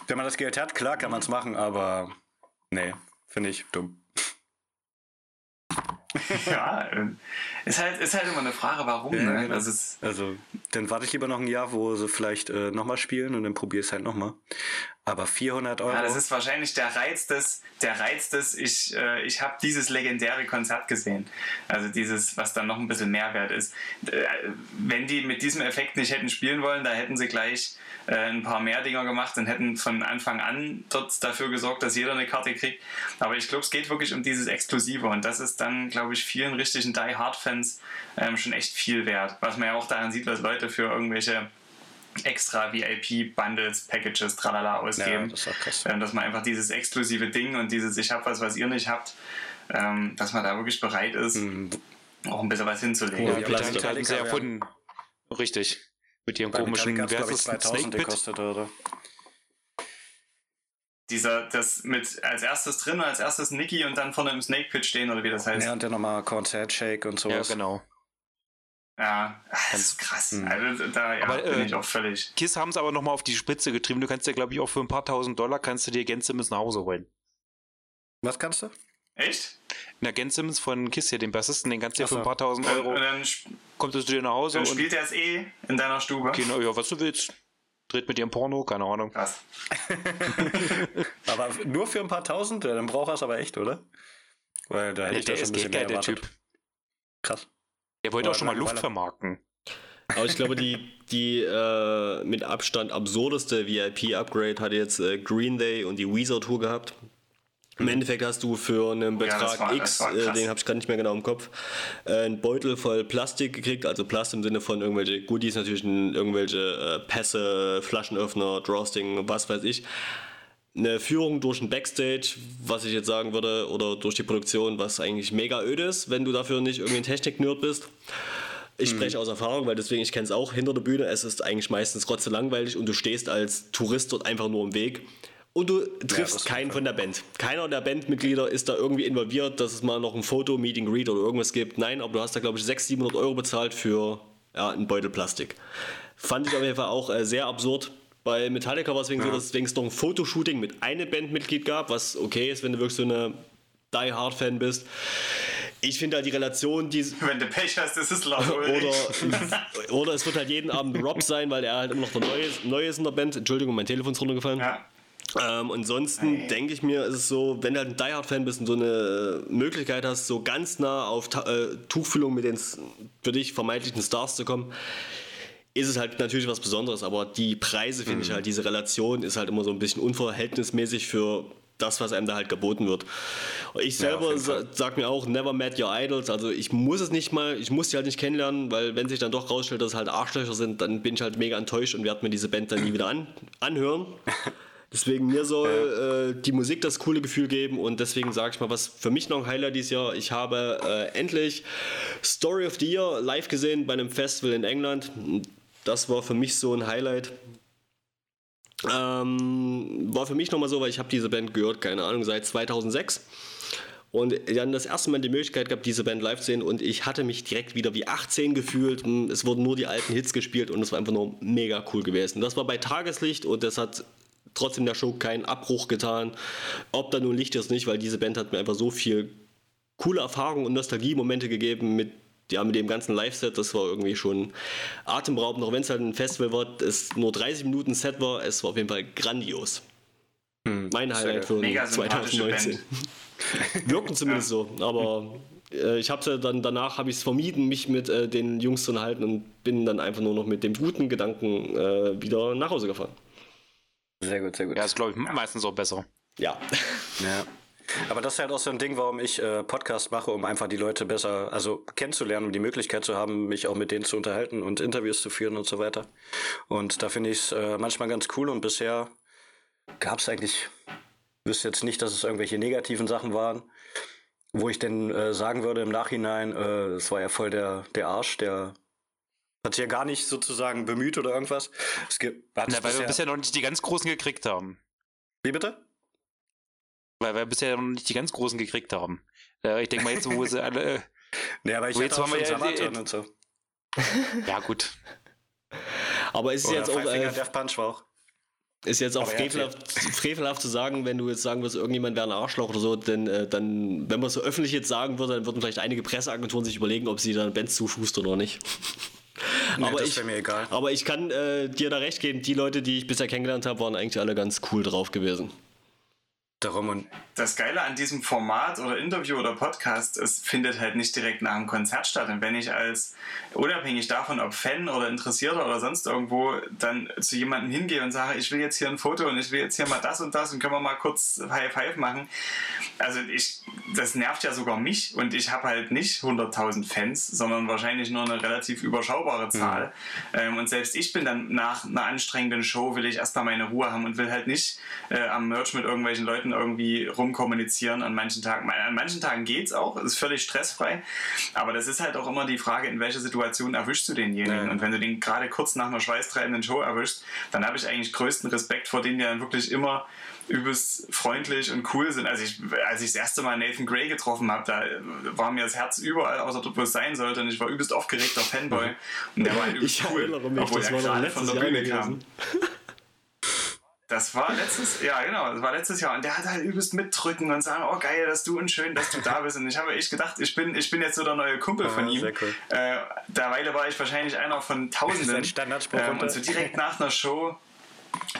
wenn man das Geld hat, klar kann man es machen, aber nee, finde ich dumm. Ja, äh, ist halt, ist halt immer eine Frage, warum. Ja, ne? genau. Also, dann warte ich lieber noch ein Jahr, wo sie vielleicht äh, nochmal spielen und dann probiere ich es halt nochmal. Aber 400 Euro. ja, das ist wahrscheinlich der Reiz des, der Reiz des ich, äh, ich habe dieses legendäre Konzert gesehen. Also dieses, was dann noch ein bisschen Mehrwert ist. Äh, wenn die mit diesem Effekt nicht hätten spielen wollen, da hätten sie gleich äh, ein paar mehr Dinger gemacht und hätten von Anfang an dort dafür gesorgt, dass jeder eine Karte kriegt. Aber ich glaube, es geht wirklich um dieses Exklusive und das ist dann, glaube ich, vielen richtigen Die Hard-Fans ähm, schon echt viel wert. Was man ja auch daran sieht, was Leute für irgendwelche extra VIP-Bundles, Packages, tralala ja, ausgeben. das ist krass. Ähm, dass man einfach dieses exklusive Ding und dieses Ich hab was, was ihr nicht habt, ähm, dass man da wirklich bereit ist. Mhm. auch ein bisschen was hinzulegen. Ja, Ja, Metallica Metallica haben sie ja. erfunden. Richtig. Mit ihrem Bei komischen, ich, 2000 Snake Pit? gekostet, oder? Dieser, das mit als erstes drin und als erstes Nicky und dann vorne im Snake Pit stehen oder wie das heißt. Ja, und dann nochmal Konzertshake und Ja, sowas. genau. Ja, das ist krass. Mhm. Also da ja, Aber, bin äh, ich auch völlig. Kiss haben es aber nochmal auf die Spitze getrieben. Du kannst ja, glaube ich, auch für ein paar tausend Dollar kannst du dir Gen Simmons nach Hause holen. Was kannst du? Echt? Na, Gen Simmons von Kiss hier, den Bassisten, den kannst du ja Ach für ein paar tausend Euro, und dann, kommt es zu dir nach Hause dann und spielt er es eh in deiner Stube. genau, ja, was du willst. Dreht mit dir ein Porno, keine Ahnung. Krass. Aber nur für ein paar tausend? Ja, dann braucht er es aber echt, oder? Weil da hätte ich der da schon ist ein bisschen geil, mehr der erwartet. Typ. Krass. Der wollte auch schon mal Luft vermarkten. Aber ich glaube, die, die äh, mit Abstand absurdeste VIP-Upgrade hatte jetzt äh, Green Day und die Weezer Tour gehabt. Im Endeffekt hast du für einen Ja, Betrag war- das X, war äh, den habe ich gar nicht mehr genau im Kopf, äh, einen Beutel voll Plastik gekriegt, also Plast im Sinne von irgendwelche Goodies, natürlich irgendwelche äh, Pässe, Flaschenöffner, Drawsting, was weiß ich. Eine Führung durch ein Backstage, was ich jetzt sagen würde, oder durch die Produktion, was eigentlich mega öde ist, wenn du dafür nicht irgendwie ein Technik-Nerd bist. Ich spreche aus Erfahrung, weil deswegen, ich kenne es auch hinter der Bühne. Es ist eigentlich meistens rotze langweilig und du stehst als Tourist dort einfach nur im Weg. Und du triffst das keinen von der Band. Keiner der Bandmitglieder ist da irgendwie involviert, dass es mal noch ein Foto, Meeting, Greet oder irgendwas gibt. Nein, aber du hast da, glaube ich, 600, 700 Euro bezahlt für ja, einen Beutel Plastik. Fand ich auf jeden Fall auch äh, sehr absurd. Bei Metallica war es wegen so, dass es wenigstens noch ein Fotoshooting mit einem Bandmitglied gab, was okay ist, wenn du wirklich so eine Die Hard Fan bist. Ich finde halt die Relation, die, Wenn du Pech hast, ist es Ulrich. oder, oder es wird halt jeden Abend Rob sein, weil er halt immer noch der Neue ist, Neue ist in der Band. Entschuldigung, mein Telefon ist runtergefallen. Ja. Ähm, ansonsten denke ich mir, ist es so, wenn du halt ein Die Hard Fan bist und so eine Möglichkeit hast, so ganz nah auf Ta äh, Tuchfühlung mit den für dich vermeintlichen Stars zu kommen, ist es halt natürlich was Besonderes. Aber die Preise finde ich halt, diese Relation ist halt immer so ein bisschen unverhältnismäßig für das, was einem da halt geboten wird. Ich selber jeden sa sag mir auch, never met your idols. Also ich muss es nicht mal, ich muss die halt nicht kennenlernen, weil wenn sich dann doch rausstellt, dass es halt Arschlöcher sind, dann bin ich halt mega enttäuscht und werde mir diese Band dann nie wieder an anhören. Deswegen mir soll äh, die Musik das coole Gefühl geben und deswegen sage ich mal, was für mich noch ein Highlight dieses Jahr. Ich habe äh, endlich Story of the Year live gesehen bei einem Festival in England. Das war für mich so ein Highlight. Ähm, war für mich nochmal so, weil ich habe diese Band gehört, keine Ahnung, seit 2006. Und dann das erste Mal die Möglichkeit gehabt, diese Band live zu sehen und ich hatte mich direkt wieder wie 18 gefühlt. Es wurden nur die alten Hits gespielt und es war einfach nur mega cool gewesen. Das war bei Tageslicht und das hat trotzdem der Show keinen Abbruch getan. Ob da nun Licht ist nicht, weil diese Band hat mir einfach so viel coole Erfahrungen und Nostalgie-Momente gegeben mit, ja, mit dem ganzen Live-Set. Das war irgendwie schon atemberaubend, auch wenn es halt ein Festival war, es nur 30 Minuten Set war. Es war auf jeden Fall grandios. Mein Highlight für Mega sympathische 2019. Wirken zumindest so, aber äh, ich habe dann danach habe ich es vermieden, mich mit äh, den Jungs zu unterhalten und bin dann einfach nur noch mit dem guten Gedanken äh, wieder nach Hause gefahren. Sehr gut, sehr gut. Ja, ist, glaube ich, meistens auch besser. Ja. Ja. Aber das ist halt auch so ein Ding, warum ich äh, Podcast mache, um einfach die Leute besser, also kennenzulernen und die Möglichkeit zu haben, mich auch mit denen zu unterhalten und Interviews zu führen und so weiter. Und da finde ich es äh, manchmal ganz cool und bisher gab es eigentlich, wüsste jetzt nicht, dass es irgendwelche negativen Sachen waren, wo ich denn äh, sagen würde im Nachhinein, äh, es war ja voll der, der Arsch, der hat sich ja gar nicht sozusagen bemüht oder irgendwas. Es gibt, hat Na, weil wir bisher noch nicht die ganz Großen gekriegt haben. Wie bitte? Weil wir bisher noch nicht die ganz Großen gekriegt haben. Äh, ich denke mal jetzt, wo sie alle. Äh, Ja, aber ich jetzt auch haben wir Sabaton und so. ja, gut. Aber es ist Oder jetzt auch äh, Death Punch war auch. ist jetzt auch ja, frevelhaft, frevelhaft zu sagen, wenn du jetzt sagen würdest, irgendjemand wäre ein Arschloch oder so, denn äh, dann, wenn man es so öffentlich jetzt sagen würde, dann würden vielleicht einige Presseagenturen sich überlegen, ob sie dann Bands zuschustern oder nicht. Nee, aber das ich, wäre mir egal. aber ich kann äh, dir da recht geben, die Leute, die ich bisher kennengelernt habe, waren eigentlich alle ganz cool drauf gewesen. Darum und das Geile an diesem Format oder Interview oder Podcast, es findet halt nicht direkt nach einem Konzert statt. Und wenn ich als, unabhängig davon, ob Fan oder Interessierter oder sonst irgendwo, dann zu jemandem hingehe und sage, ich will jetzt hier ein Foto und ich will jetzt hier mal das und das und können wir mal kurz High Five machen. also ich, das nervt ja sogar mich und ich habe halt nicht 100.000 Fans, sondern wahrscheinlich nur eine relativ überschaubare Zahl. Mhm. Und selbst ich bin dann nach einer anstrengenden Show, will ich erstmal meine Ruhe haben und will halt nicht äh, am Merch mit irgendwelchen Leuten irgendwie rumkommunizieren an manchen Tagen. An manchen Tagen geht's auch, ist völlig stressfrei, aber das ist halt auch immer die Frage, in welcher Situation erwischst du denjenigen. Ja. Und wenn du den gerade kurz nach einer schweißtreibenden Show erwischst, dann habe ich eigentlich größten Respekt vor denen, die dann wirklich immer übelst freundlich und cool sind. Also ich, als ich das erste Mal Nathan Gray getroffen habe, da war mir das Herz überall, außer dort, wo es sein sollte. Und ich war übelst aufgeregter Fanboy. Und der war halt übelst ich cool, mich, obwohl er gerade von der Bühne kam. Das war letztes, ja genau, das war letztes Jahr und der hat halt übelst mitdrücken und sagen, oh geil, dass du und schön, dass du da bist. Und ich habe echt gedacht, ich bin, ich bin jetzt so der neue Kumpel von ihm. Cool. Äh, derweile war ich wahrscheinlich einer von Tausenden. Das ist ein. Ähm, und so direkt nach einer Show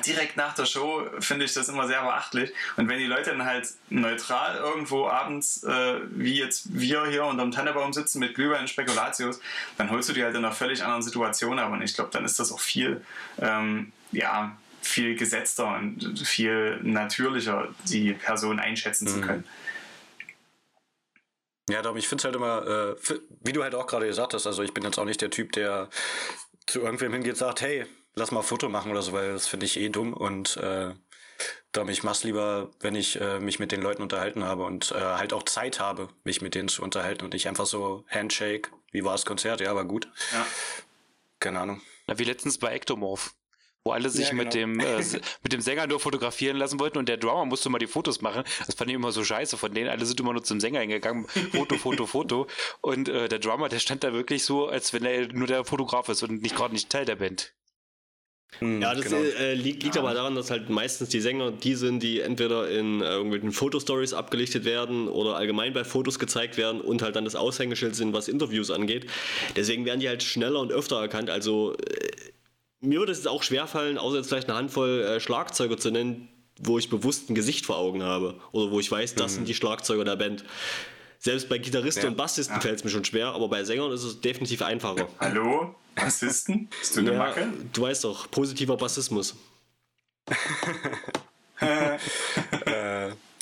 direkt nach der Show finde ich das immer sehr beachtlich. Und wenn die Leute dann halt neutral irgendwo abends, äh, wie jetzt wir hier unterm Tannebaum sitzen mit Glühwein und Spekulatius, dann holst du die halt in einer völlig anderen Situation ab. Und ich glaube, dann ist das auch viel, ähm, ja, viel gesetzter und viel natürlicher, die Person einschätzen mhm. zu können. Ja, darum, ich finde es halt immer, äh, wie du halt auch gerade gesagt hast, also ich bin jetzt auch nicht der Typ, der zu irgendwem hingeht und sagt, hey, lass mal ein Foto machen oder so, weil das finde ich eh dumm und äh, darum ich mach's lieber, wenn ich äh, mich mit den Leuten unterhalten habe und äh, halt auch Zeit habe, mich mit denen zu unterhalten und nicht einfach so Handshake, wie war das Konzert, ja, war gut. Ja. Keine Ahnung. Na, wie letztens bei Ectomorph wo alle sich ja, genau. mit dem äh, mit dem Sänger nur fotografieren lassen wollten und der Drummer musste mal die Fotos machen. Das fand ich immer so scheiße von denen. Alle sind immer nur zum Sänger hingegangen, Foto, Foto, Foto. Und äh, der Drummer, der stand da wirklich so, als wenn er nur der Fotograf ist und nicht gerade nicht Teil der Band. Hm, ja, das genau. äh, liegt, liegt ja. aber daran, dass halt meistens die Sänger die sind, die entweder in äh, irgendwelchen Fotostories abgelichtet werden oder allgemein bei Fotos gezeigt werden und halt dann das Aushängeschild sind, was Interviews angeht. Deswegen werden die halt schneller und öfter erkannt. Also äh, mir würde es auch schwerfallen, außer jetzt vielleicht eine Handvoll äh, Schlagzeuger zu nennen, wo ich bewusst ein Gesicht vor Augen habe oder wo ich weiß, das mhm. sind die Schlagzeuger der Band. Selbst bei Gitarristen ja. und Bassisten ja. fällt es mir schon schwer, aber bei Sängern ist es definitiv einfacher. Hallo? Bassisten? Bist du eine ja, Macke? Du weißt doch, positiver Bassismus. äh,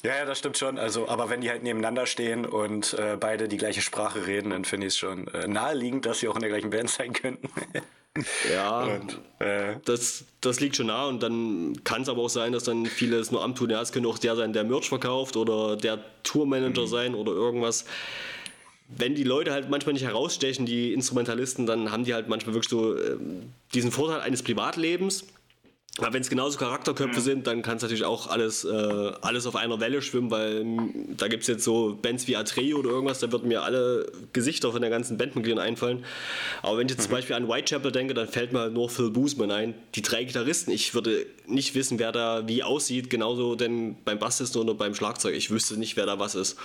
ja, ja, das stimmt schon. Also, aber wenn die halt nebeneinander stehen und äh, beide die gleiche Sprache reden, dann finde ich es schon äh, naheliegend, dass sie auch in der gleichen Band sein könnten. Ja, und, äh, das, das liegt schon nah und dann kann es aber auch sein, dass dann viele es nur amtun, ja, es könnte auch der sein, der Merch verkauft oder der Tourmanager mhm. sein oder irgendwas. Wenn die Leute halt manchmal nicht herausstechen, die Instrumentalisten, dann haben die halt manchmal wirklich so äh, diesen Vorteil eines Privatlebens aber wenn es genauso Charakterköpfe mhm. sind, dann kann es natürlich auch alles, äh, alles auf einer Welle schwimmen, weil mm, da gibt es jetzt so Bands wie Atreo oder irgendwas, da würden mir alle Gesichter von der ganzen Bandmitgliedern einfallen. Aber wenn ich jetzt mhm. zum Beispiel an Whitechapel denke, dann fällt mir halt nur Phil Boosman ein. Die drei Gitarristen, ich würde nicht wissen, wer da wie aussieht, genauso denn beim Bassisten oder beim Schlagzeug. Ich wüsste nicht, wer da was ist.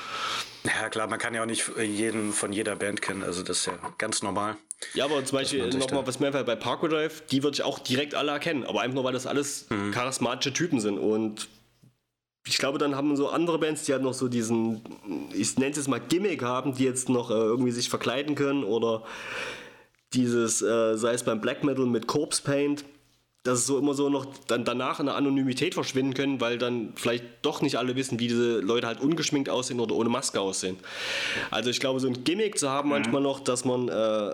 Ja klar, man kann ja auch nicht jeden von jeder Band kennen, also das ist ja ganz normal. Ja, aber zum Beispiel nochmal was mehr bei Parkway Drive, die würde ich auch direkt alle erkennen, aber einfach nur, weil das alles mhm. charismatische Typen sind und ich glaube, dann haben so andere Bands, die halt noch so diesen, ich nenne es jetzt mal Gimmick haben, die jetzt noch äh, irgendwie sich verkleiden können oder dieses, äh, sei es beim Black Metal mit Corpse Paint, dass es so immer so noch dann danach in der Anonymität verschwinden können, weil dann vielleicht doch nicht alle wissen, wie diese Leute halt ungeschminkt aussehen oder ohne Maske aussehen. Also ich glaube, so ein Gimmick zu haben mhm. manchmal noch, dass man äh,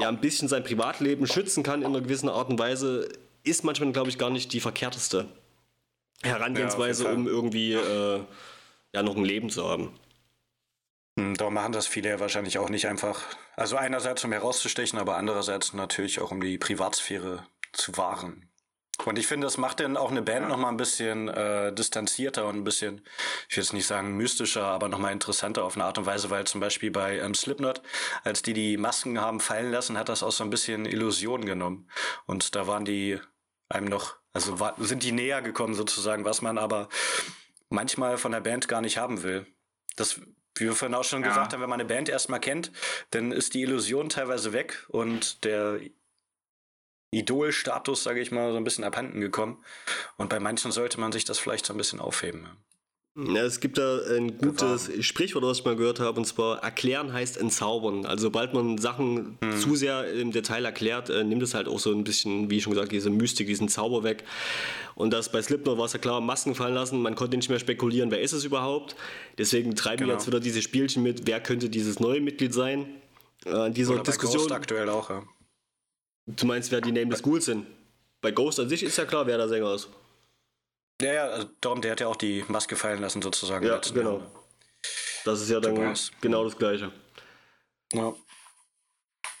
ja ein bisschen sein Privatleben schützen kann in einer gewissen Art und Weise, ist manchmal, glaube ich, gar nicht die verkehrteste Herangehensweise, ja, um irgendwie äh, ja noch ein Leben zu haben. Hm, darum machen das viele ja wahrscheinlich auch nicht einfach. Also einerseits um herauszustechen, aber andererseits natürlich auch um die Privatsphäre zu wahren. Und ich finde, das macht dann auch eine Band noch mal ein bisschen äh, distanzierter und ein bisschen, ich will jetzt nicht sagen mystischer, aber noch mal interessanter auf eine Art und Weise, weil zum Beispiel bei ähm, Slipknot, als die die Masken haben fallen lassen, hat das auch so ein bisschen Illusion genommen. Und da waren die einem noch, also war, sind die näher gekommen sozusagen, was man aber manchmal von der Band gar nicht haben will. Das, wie wir vorhin auch schon ja. gesagt haben, wenn man eine Band erstmal kennt, dann ist die Illusion teilweise weg und der Idol-Status, sage ich mal, so ein bisschen abhanden gekommen. Und bei manchen sollte man sich das vielleicht so ein bisschen aufheben. Ja, es gibt da ein gutes Bewahren. Sprichwort, was ich mal gehört habe, und zwar erklären heißt entzaubern. Also sobald man Sachen hm. zu sehr im Detail erklärt, äh, nimmt es halt auch so ein bisschen, wie schon gesagt, diese Mystik, diesen Zauber weg. Und das bei Slipknot war es ja klar, Masken fallen lassen, man konnte nicht mehr spekulieren, wer ist es überhaupt. Deswegen treiben genau. jetzt wieder diese Spielchen mit, wer könnte dieses neue Mitglied sein. Äh, dieser Oder Diskussion. Ghost aktuell auch, ja. Du meinst, wer die Nameless Ghouls sind? Bei Ghost an sich ist ja klar, wer der Sänger ist. Ja, ja, also darum, der hat ja auch die Maske fallen lassen, sozusagen. Ja, genau. Jahr. Das ist ja dann Tobias. genau das Gleiche. Ja.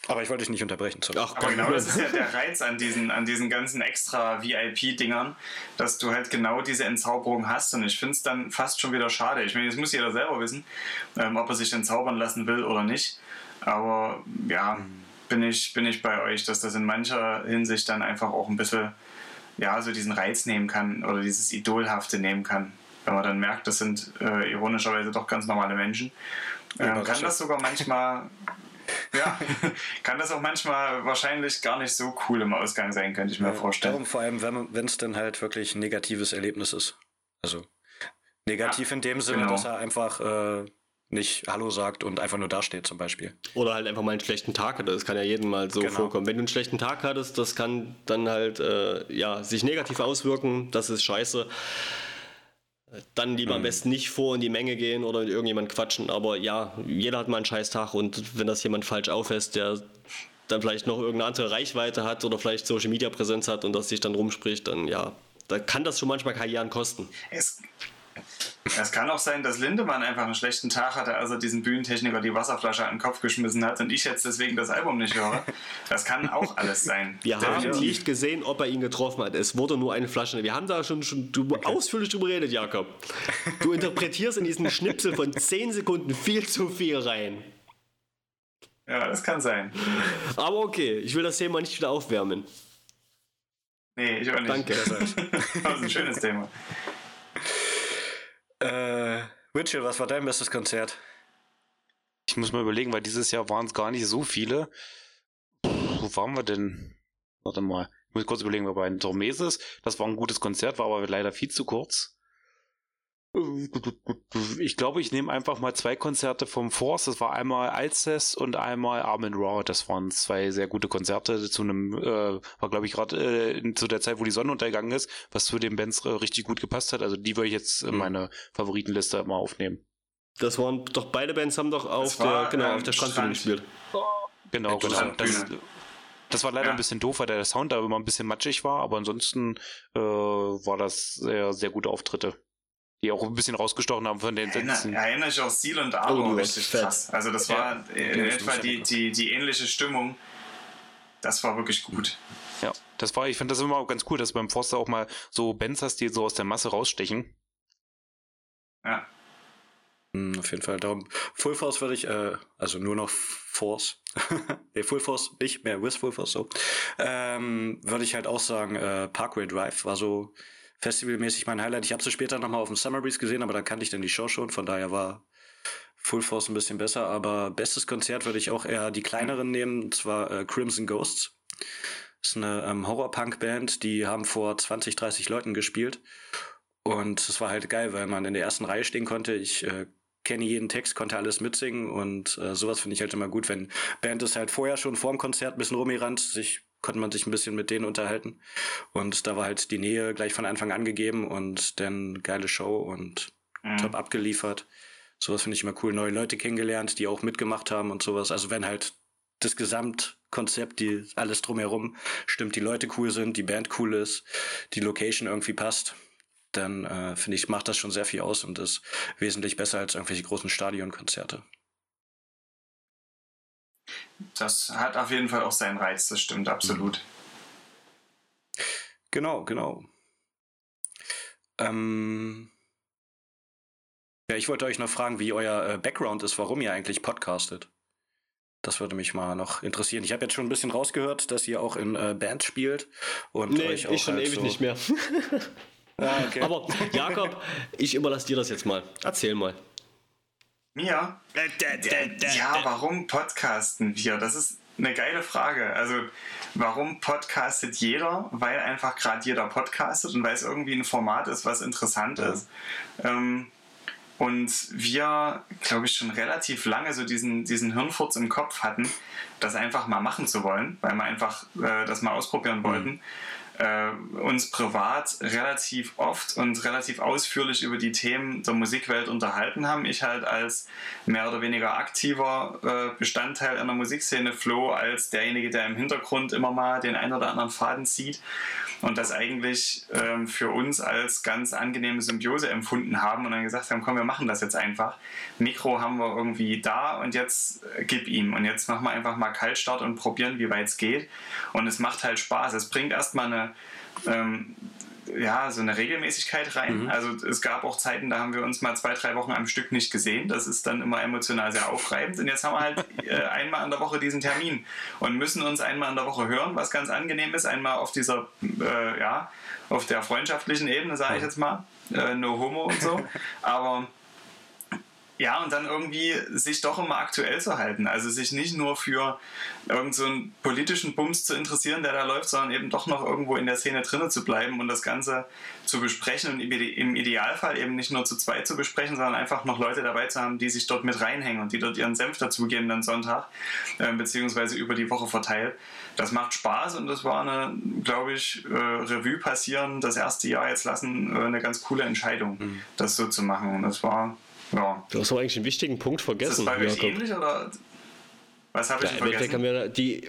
Aber ich wollte dich nicht unterbrechen. Sorry. Ach, Aber genau das ist ja der Reiz an diesen, an diesen ganzen extra VIP-Dingern, dass du halt genau diese Entzauberung hast. Und ich finde es dann fast schon wieder schade. Ich meine, das muss jeder selber wissen, ähm, ob er sich entzaubern lassen will oder nicht. Aber ja, mhm. Bin, ich, bin ich bei euch, dass das in mancher Hinsicht dann einfach auch ein bisschen ja, so diesen Reiz nehmen kann oder dieses Idolhafte nehmen kann. Wenn man dann merkt, das sind äh, ironischerweise doch ganz normale Menschen. Ähm, kann das sogar manchmal, ja, kann das auch manchmal wahrscheinlich gar nicht so cool im Ausgang sein, könnte ich mir ja, vorstellen. Darum vor allem, wenn es dann halt wirklich ein negatives Erlebnis ist. Also negativ ja, in dem Sinne, genau. dass er einfach äh, nicht Hallo sagt und einfach nur dasteht zum Beispiel. Oder halt einfach mal einen schlechten Tag hatte. Das kann ja jedem mal so genau. vorkommen. Wenn du einen schlechten Tag hattest, das kann dann halt äh, ja, sich negativ auswirken. Das ist scheiße. Dann lieber mhm. am besten nicht vor in die Menge gehen oder mit irgendjemand quatschen. Aber ja, jeder hat mal einen scheiß Tag und wenn das jemand falsch aufhält, der dann vielleicht noch irgendeine andere Reichweite hat oder vielleicht Social Media Präsenz hat und das sich dann rumspricht, dann ja, da kann das schon manchmal Karrieren kosten. Es, es kann auch sein, dass Lindemann einfach einen schlechten Tag hatte, als er diesen Bühnentechniker die Wasserflasche an den Kopf geschmissen hat und ich jetzt deswegen das Album nicht höre. Das kann auch alles sein. Wir Definitiv. haben nicht gesehen, ob er ihn getroffen hat. Es wurde nur eine Flasche. Wir haben da schon, schon okay. ausführlich drüber geredet, Jakob. Du interpretierst in diesen Schnipsel von 10 Sekunden viel zu viel rein. Ja, das kann sein. Aber okay, ich will das Thema nicht wieder aufwärmen. Nee, ich auch nicht. Danke. Das ist ein schönes Thema. Äh, Mitchell, was war dein bestes Konzert? Ich muss mal überlegen, weil dieses Jahr waren es gar nicht so viele. wo waren wir denn? Warte mal. Ich muss kurz überlegen, wir bei Dormeses. Das war ein gutes Konzert, war aber leider viel zu kurz. Ich glaube, ich nehme einfach mal zwei Konzerte vom Force. Das war einmal Alcest und einmal Armin Raw. Das waren zwei sehr gute Konzerte zu einem, äh, war glaube ich gerade äh, zu der Zeit, wo die Sonne untergegangen ist, was zu den Bands äh, richtig gut gepasst hat. Also die würde ich jetzt in mhm. meine Favoritenliste mal aufnehmen. Das waren doch beide Bands haben doch auf war, der, genau, ähm, auf der Strandbühne gespielt. Genau, genau. Das, das war leider ja. ein bisschen doof, weil der Sound da immer ein bisschen matschig war, aber ansonsten äh, war das sehr, sehr gute Auftritte die auch ein bisschen rausgestochen haben von den Sätzen. Erinnere ich auch Seal und Aro oh, richtig fett. krass. Also das war ja, in etwa die, die, die ähnliche Stimmung. Das war wirklich gut. Ja, das war, ich finde das immer auch ganz cool, dass du beim Forster auch mal so Bands hast, die so aus der Masse rausstechen. Ja. Mhm, auf jeden Fall. Darum, Full Force würde ich, äh, also nur noch Force. nee, Full Force nicht mehr, with Full Force so. Ähm, würde ich halt auch sagen, äh, Parkway Drive war so festivalmäßig mein Highlight. Ich habe sie später nochmal auf dem Summer Breeze gesehen, aber da kannte ich dann die Show schon, von daher war Full Force ein bisschen besser. Aber bestes Konzert würde ich auch eher die kleineren nehmen, und zwar äh, Crimson Ghosts. Das ist eine ähm, Horror-Punk-Band, die haben vor 20, 30 Leuten gespielt. Und es war halt geil, weil man in der ersten Reihe stehen konnte. Ich äh, kenne jeden Text, konnte alles mitsingen und äh, sowas finde ich halt immer gut, wenn Band ist halt vorher schon vorm Konzert ein bisschen rumgerannt, sich konnte man sich ein bisschen mit denen unterhalten. Und da war halt die Nähe gleich von Anfang an gegeben und dann geile Show und mhm. top abgeliefert. Sowas finde ich immer cool. Neue Leute kennengelernt, die auch mitgemacht haben und sowas. Also wenn halt das Gesamtkonzept, die alles drumherum stimmt, die Leute cool sind, die Band cool ist, die Location irgendwie passt, dann äh, finde ich, macht das schon sehr viel aus und ist wesentlich besser als irgendwelche großen Stadionkonzerte das hat auf jeden Fall auch seinen Reiz, das stimmt absolut. Genau, genau. Ähm ja, ich wollte euch noch fragen, wie euer äh, Background ist, warum ihr eigentlich podcastet. Das würde mich mal noch interessieren. Ich habe jetzt schon ein bisschen rausgehört, dass ihr auch in äh, Bands spielt und nee, euch auch ich schon halt ewig so nicht mehr. ah, okay. Aber Jakob, ich überlasse dir das jetzt mal. Erzähl mal. Mir? Ja, warum podcasten wir? Das ist eine geile Frage. Also, warum podcastet jeder? Weil einfach gerade jeder podcastet und weil es irgendwie ein Format ist, was interessant ist. Ähm, und wir, glaube ich, schon relativ lange so diesen, diesen Hirnfurz im Kopf hatten, das einfach mal machen zu wollen, weil wir einfach äh, das mal ausprobieren wollten. Mhm äh, uns privat relativ oft und relativ ausführlich über die Themen der Musikwelt unterhalten haben. Ich halt als mehr oder weniger aktiver äh, Bestandteil einer Musikszene, Flo als derjenige, der im Hintergrund immer mal den einen oder anderen Faden zieht und das eigentlich ähm, für uns als ganz angenehme Symbiose empfunden haben und dann gesagt haben, komm, wir machen das jetzt einfach. Mikro haben wir irgendwie da und jetzt äh, gib ihm und jetzt machen wir einfach mal Kaltstart und probieren, wie weit es geht und es macht halt Spaß. Es bringt erstmal eine ähm, ja, so eine Regelmäßigkeit rein. Mhm. Also es gab auch Zeiten, da haben wir uns mal zwei, drei Wochen am Stück nicht gesehen. Das ist dann immer emotional sehr aufreibend. Und jetzt haben wir halt äh, einmal in der Woche diesen Termin und müssen uns einmal in der Woche hören, was ganz angenehm ist. Einmal auf dieser, äh, ja, auf der freundschaftlichen Ebene, sage ich jetzt mal. Äh, no homo und so. Aber ja, und dann irgendwie sich doch immer aktuell zu halten. Also sich nicht nur für irgendeinen so politischen Bums zu interessieren, der da läuft, sondern eben doch noch irgendwo in der Szene drinnen zu bleiben und das Ganze zu besprechen und im Idealfall eben nicht nur zu zweit zu besprechen, sondern einfach noch Leute dabei zu haben, die sich dort mit reinhängen und die dort ihren Senf dazugeben dann Sonntag, äh, beziehungsweise über die Woche verteilt. Das macht Spaß und das war eine, glaube ich, äh, Revue passieren, das erste Jahr jetzt lassen, äh, eine ganz coole Entscheidung, mhm. das so zu machen. Und das war ja. Du hast doch eigentlich einen wichtigen Punkt vergessen. Ist das bei euch ähnlich oder was habe ich ja, vergessen? Wir, die,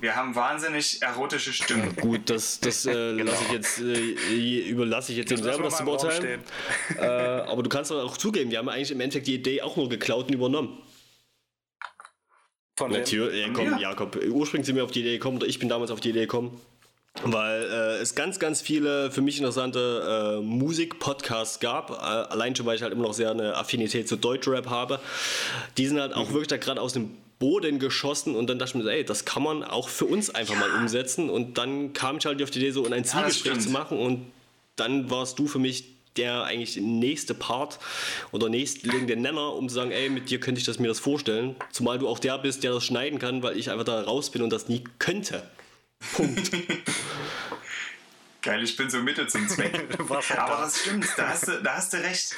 wir haben wahnsinnig erotische Stimmen. Gut, das, das äh, genau. ich jetzt, äh, überlasse ich jetzt dem selber das zu beurteilen. Äh, aber du kannst doch auch zugeben, wir haben eigentlich im Endeffekt die Idee auch nur geklaut und übernommen. Von Natürlich, ja, komm, ja. Jakob. Ursprünglich sind wir auf die Idee gekommen, oder ich bin damals auf die Idee gekommen, weil äh, es ganz, ganz viele für mich interessante äh, Musik-Podcasts gab. Äh, allein schon, weil ich halt immer noch sehr eine Affinität zu Deutschrap habe. Die sind halt auch mhm. wirklich da gerade aus dem Boden geschossen und dann dachte ich mir ey, das kann man auch für uns einfach ja. mal umsetzen. Und dann kam ich halt auf die Idee, so ein Zielgespräch ja, zu machen und dann warst du für mich der eigentlich nächste Part oder nächstliegende Nenner, um zu sagen, ey, mit dir könnte ich das mir das vorstellen. Zumal du auch der bist, der das schneiden kann, weil ich einfach da raus bin und das nie könnte. Punkt. Geil, ich bin so Mittel zum Zweck. Aber das stimmt, da hast, du, da hast du recht.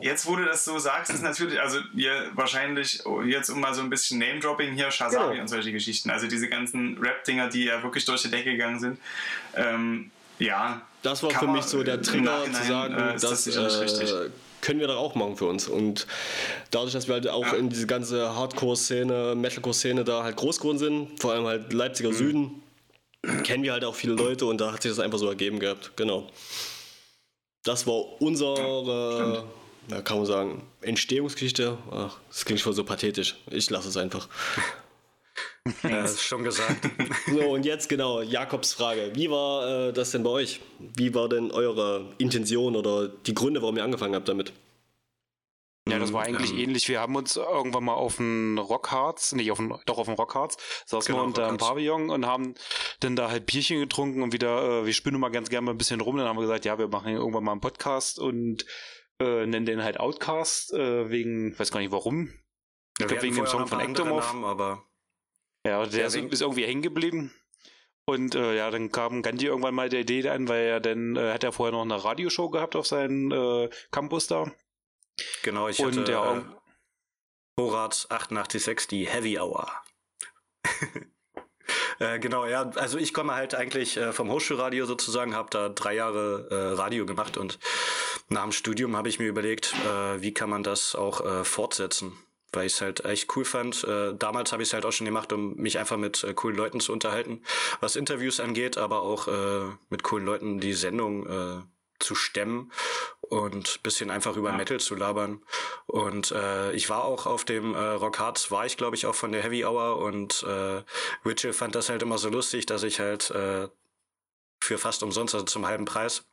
Jetzt, wo du das so sagst, ist natürlich, also ihr wahrscheinlich, jetzt um mal so ein bisschen Name-Dropping hier, Shazabi genau. und solche Geschichten, also diese ganzen Rap-Dinger, die ja wirklich durch die Decke gegangen sind. Ähm, ja. Das war für mich so der Trigger zu sagen, äh, das, das äh, können wir doch auch machen für uns. Und dadurch, dass wir halt auch ja. in diese ganze Hardcore-Szene, Metalcore-Szene da halt groß geworden sind, vor allem halt Leipziger mhm. Süden, kennen wir halt auch viele Leute und da hat sich das einfach so ergeben gehabt. Genau. Das war unsere, ja, kann man sagen, Entstehungsgeschichte. Ach, das klingt schon so pathetisch. Ich lasse es einfach. Ja, das ist schon gesagt. So, und jetzt genau, Jakobs Frage. Wie war äh, das denn bei euch? Wie war denn eure Intention oder die Gründe, warum ihr angefangen habt damit? Ja, das war eigentlich ähm, ähnlich. Wir haben uns irgendwann mal auf den Rockharz, nicht auf den, doch auf den Rockharz, saßen genau, wir unter einem Pavillon und haben dann da halt Bierchen getrunken und wieder, äh, wir spielen mal ganz gerne mal ein bisschen rum. Dann haben wir gesagt, ja, wir machen irgendwann mal einen Podcast und äh, nennen den halt Outcast, äh, wegen, weiß gar nicht warum. Ich ja, glaube wegen dem Song von Ektomov. aber ja, der ja, ist, irgendwie hängen geblieben. Und äh, ja, dann kam Gandhi irgendwann mal der Idee ein, weil er dann äh, hat er vorher noch eine Radioshow gehabt auf seinem äh, Campus da. Genau, ich hatte Und, ja, äh, Horat 886, die Heavy Hour. äh, genau, ja, also ich komme halt eigentlich äh, vom Hochschulradio sozusagen, habe da drei Jahre äh, Radio gemacht und nach dem Studium habe ich mir überlegt, äh, wie kann man das auch äh, fortsetzen weil ich es halt echt cool fand. Äh, damals habe ich es halt auch schon gemacht, um mich einfach mit äh, coolen Leuten zu unterhalten, was Interviews angeht, aber auch äh, mit coolen Leuten die Sendung äh, zu stemmen und bisschen einfach über ja. Metal zu labern. Und äh, ich war auch auf dem äh, Rock Hearts, war ich glaube ich auch von der Heavy Hour und äh, Richard fand das halt immer so lustig, dass ich halt äh, für fast umsonst, also zum halben Preis,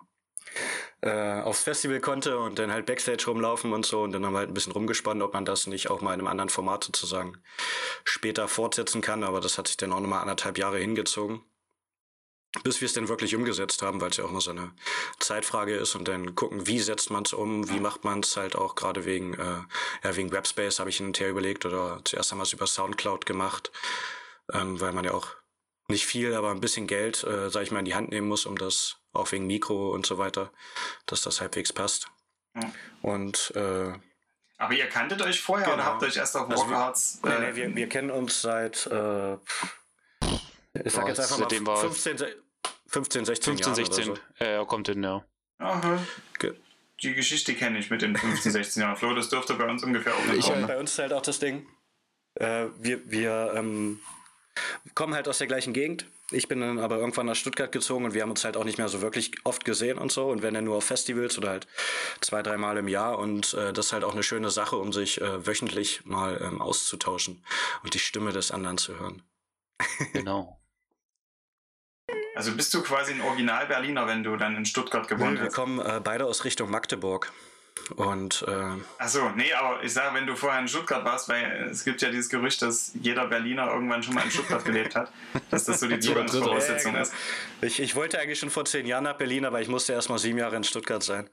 äh, aufs Festival konnte und dann halt Backstage rumlaufen und so. Und dann haben wir halt ein bisschen rumgespannt, ob man das nicht auch mal in einem anderen Format sozusagen später fortsetzen kann. Aber das hat sich dann auch nochmal anderthalb Jahre hingezogen. Bis wir es dann wirklich umgesetzt haben, weil es ja auch noch so eine Zeitfrage ist und dann gucken, wie setzt man es um, wie macht man es halt auch gerade wegen, äh, ja, wegen Webspace habe ich hin und her überlegt oder zuerst haben wir es über Soundcloud gemacht, ähm, weil man ja auch nicht viel, aber ein bisschen Geld, äh, sag ich mal, in die Hand nehmen muss, um das auch wegen Mikro und so weiter, dass das halbwegs passt. Mhm. Und äh, aber ihr kanntet euch vorher genau. oder habt euch erst auf also Walkerhearts? Äh, nee, nee, wir, wir kennen uns seit äh, ich sag jetzt einfach mal 15, 15, 16 15, 16. So. Er kommt hin, ja. Aha. Ge die Geschichte kenne ich mit den 15, 16 Jahren. Flo, das dürfte bei uns ungefähr auch ich, Bei uns ist halt auch das Ding. Äh, wir wir ähm, kommen halt aus der gleichen Gegend. Ich bin dann aber irgendwann nach Stuttgart gezogen und wir haben uns halt auch nicht mehr so wirklich oft gesehen und so. Und wenn dann nur auf Festivals oder halt zwei, dreimal im Jahr. Und äh, das ist halt auch eine schöne Sache, um sich äh, wöchentlich mal ähm, auszutauschen und die Stimme des anderen zu hören. Genau. Also bist du quasi ein Original-Berliner, wenn du dann in Stuttgart gewohnt hast? Wir kommen äh, beide aus Richtung Magdeburg. Und, äh, Achso, nee, aber ich sage, wenn du vorher in Stuttgart warst, weil es gibt ja dieses Gerücht, dass jeder Berliner irgendwann schon mal in Stuttgart gelebt hat, dass das so die Zugangsvoraussetzung ja, genau. ist. Ich, ich wollte eigentlich schon vor zehn Jahren nach Berlin, aber ich musste erst mal sieben Jahre in Stuttgart sein.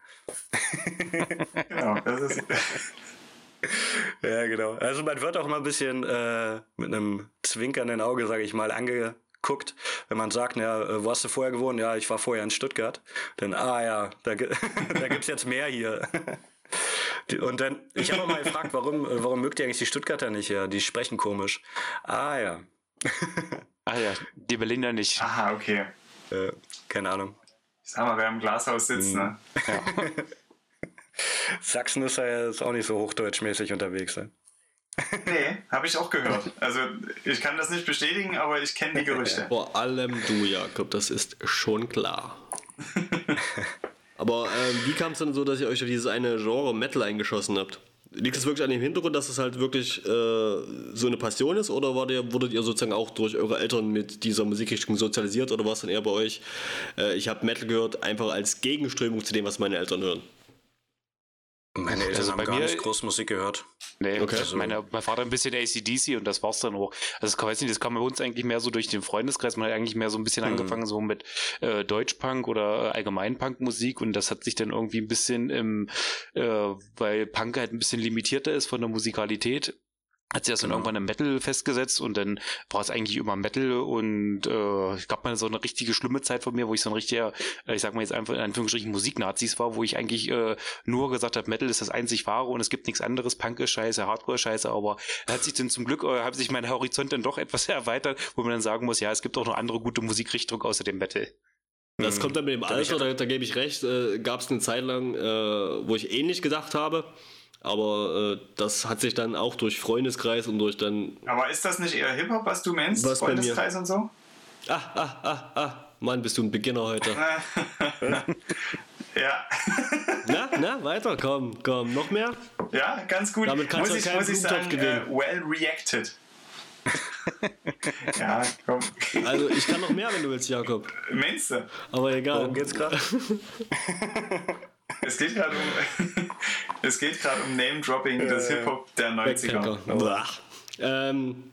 genau, das ist. ja, genau. Also man wird auch mal ein bisschen äh, mit einem zwinkernden Auge, sage ich mal, ange guckt, wenn man sagt, ja, äh, wo hast du vorher gewohnt? Ja, ich war vorher in Stuttgart. Dann, ah ja, da, da gibt es jetzt mehr hier. Und dann, ich habe mal gefragt, warum, äh, warum mögt ihr eigentlich die Stuttgarter nicht? Ja, die sprechen komisch. Ah ja. ah ja, die Berliner nicht. Aha, okay. Äh, keine Ahnung. Ich sag mal, wer im Glashaus sitzt, ne? Ja. Sachsen ist ja jetzt auch nicht so hochdeutschmäßig unterwegs. Ne? Nee, habe ich auch gehört. Also ich kann das nicht bestätigen, aber ich kenne die Gerüchte. Vor allem du, Jakob, das ist schon klar. aber äh, wie kam es denn so, dass ihr euch auf dieses eine Genre Metal eingeschossen habt? Liegt es wirklich an dem Hintergrund, dass es halt wirklich äh, so eine Passion ist oder der, wurdet ihr sozusagen auch durch eure Eltern mit dieser Musikrichtung sozialisiert oder war es dann eher bei euch, äh, ich habe Metal gehört, einfach als Gegenströmung zu dem, was meine Eltern hören? Meine Eltern also haben gar mir, nicht groß Musik gehört. Nee, okay. also meine, mein Vater ein bisschen ACDC und das war's dann auch. Also ich weiß nicht, das kam bei uns eigentlich mehr so durch den Freundeskreis. Man hat eigentlich mehr so ein bisschen mhm. angefangen so mit äh, Deutschpunk oder äh, Allgemeinpunk-Musik und das hat sich dann irgendwie ein bisschen im, äh, weil Punk halt ein bisschen limitierter ist von der Musikalität, hat sich das dann genau. irgendwann im Metal festgesetzt und dann war es eigentlich immer Metal und äh, ich gab mal so eine richtige schlimme Zeit von mir, wo ich so ein richtiger, äh, ich sag mal jetzt einfach in Anführungsstrichen Musiknazis war, wo ich eigentlich äh, nur gesagt habe, Metal ist das einzig wahre und es gibt nichts anderes, Punk ist scheiße, Hardcore ist scheiße, aber hat sich dann zum Glück, äh, hat sich mein Horizont dann doch etwas erweitert, wo man dann sagen muss, ja, es gibt auch noch andere gute Musikrichtungen außer dem Metal. Das kommt dann mit dem Alter, da, da gebe ich recht, äh, gab es eine Zeit lang, äh, wo ich ähnlich gedacht habe. Aber äh, das hat sich dann auch durch Freundeskreis und durch dann. Aber ist das nicht eher Hip-Hop, was du meinst? Was Freundeskreis und so? Ah, ah, ah, ah. Mann, bist du ein Beginner heute. ja. na, na, weiter, komm, komm, noch mehr? Ja, ganz gut. Damit kannst muss du ich, muss ich sagen, gewinnen. Uh, well reacted. ja, komm. Also ich kann noch mehr, wenn du willst, Jakob. Meinst du? Aber egal. Worum geht's gerade? es geht gerade um, es geht gerade um Name-Dropping des Hip-Hop der 90er. Ähm,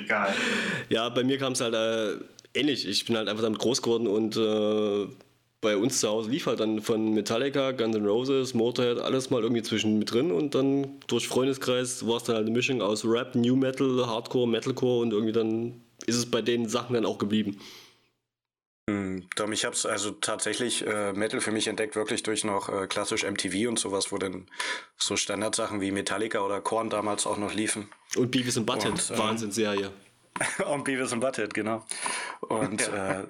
Egal. Ja, bei mir kam es halt äh, ähnlich. Ich bin halt einfach damit groß geworden und äh, bei uns zu Hause lief halt dann von Metallica, Guns N' Roses, Motorhead, alles mal irgendwie zwischen mit drin und dann durch Freundeskreis war es dann halt eine Mischung aus Rap, New Metal, Hardcore, Metalcore und irgendwie dann ist es bei den Sachen dann auch geblieben. Hm, Dom, ich habe es also tatsächlich äh, Metal für mich entdeckt, wirklich durch noch äh, klassisch MTV und sowas, wo dann so Standardsachen wie Metallica oder Korn damals auch noch liefen. Und Beavis und Butthead, ähm, Wahnsinnsserie. und Beavis und Butthead, genau. Und äh,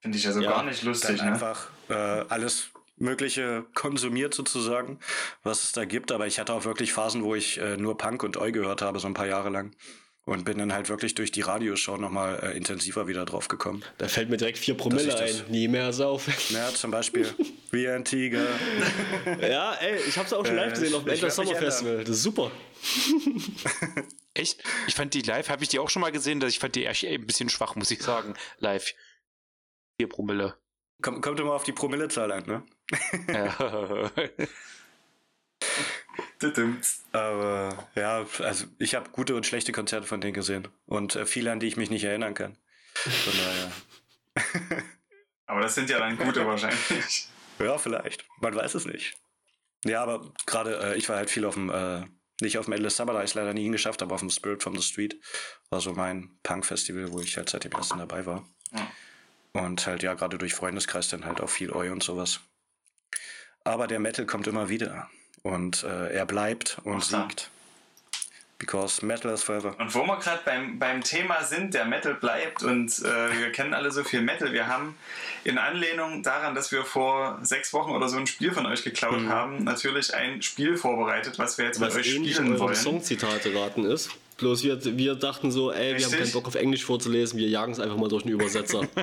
finde ich also ja, gar nicht lustig. Dann ne? einfach äh, alles Mögliche konsumiert sozusagen, was es da gibt. Aber ich hatte auch wirklich Phasen, wo ich äh, nur Punk und Eu gehört habe, so ein paar Jahre lang. Und bin dann halt wirklich durch die Radioshow nochmal äh, intensiver wieder drauf gekommen. Da fällt mir direkt vier Promille ein. Nie mehr saufen. Ja, zum Beispiel. Wie ein Tiger. ja, ey, ich hab's auch schon live gesehen auf dem Enter Summer Festival. Das ist super. Echt? Ich fand die live, habe ich die auch schon mal gesehen, dass ich fand die echt ein bisschen schwach, muss ich sagen. Live. Vier Promille. Kommt, kommt immer auf die Promillezahl an, ne? ja. Aber ja, also ich habe gute und schlechte Konzerte von denen gesehen. Und äh, viele, an die ich mich nicht erinnern kann. Von daher. aber das sind ja dann gute wahrscheinlich. Ja, vielleicht. Man weiß es nicht. Ja, aber gerade äh, ich war halt viel auf dem, äh, nicht auf dem Endless Summer, da ich leider nie hingeschafft, aber auf dem Spirit from the Street. War so mein Punk-Festival, wo ich halt seit dem ersten dabei war. Ja. Und halt ja, gerade durch Freundeskreis dann halt auch viel Eu und sowas. Aber der Metal kommt immer wieder. Und äh, er bleibt und Ach, siegt. Because Metal is forever. Und wo wir gerade beim, beim Thema sind, der Metal bleibt und äh, wir kennen alle so viel Metal. Wir haben in Anlehnung daran, dass wir vor sechs Wochen oder so ein Spiel von euch geklaut Mhm. haben, natürlich ein Spiel vorbereitet, was wir jetzt Was mit euch spielen wollen. Songzitate raten ist. Bloß wir, wir dachten so, ey, wir haben Richtig. keinen Bock auf Englisch vorzulesen, wir jagen es einfach mal durch einen Übersetzer.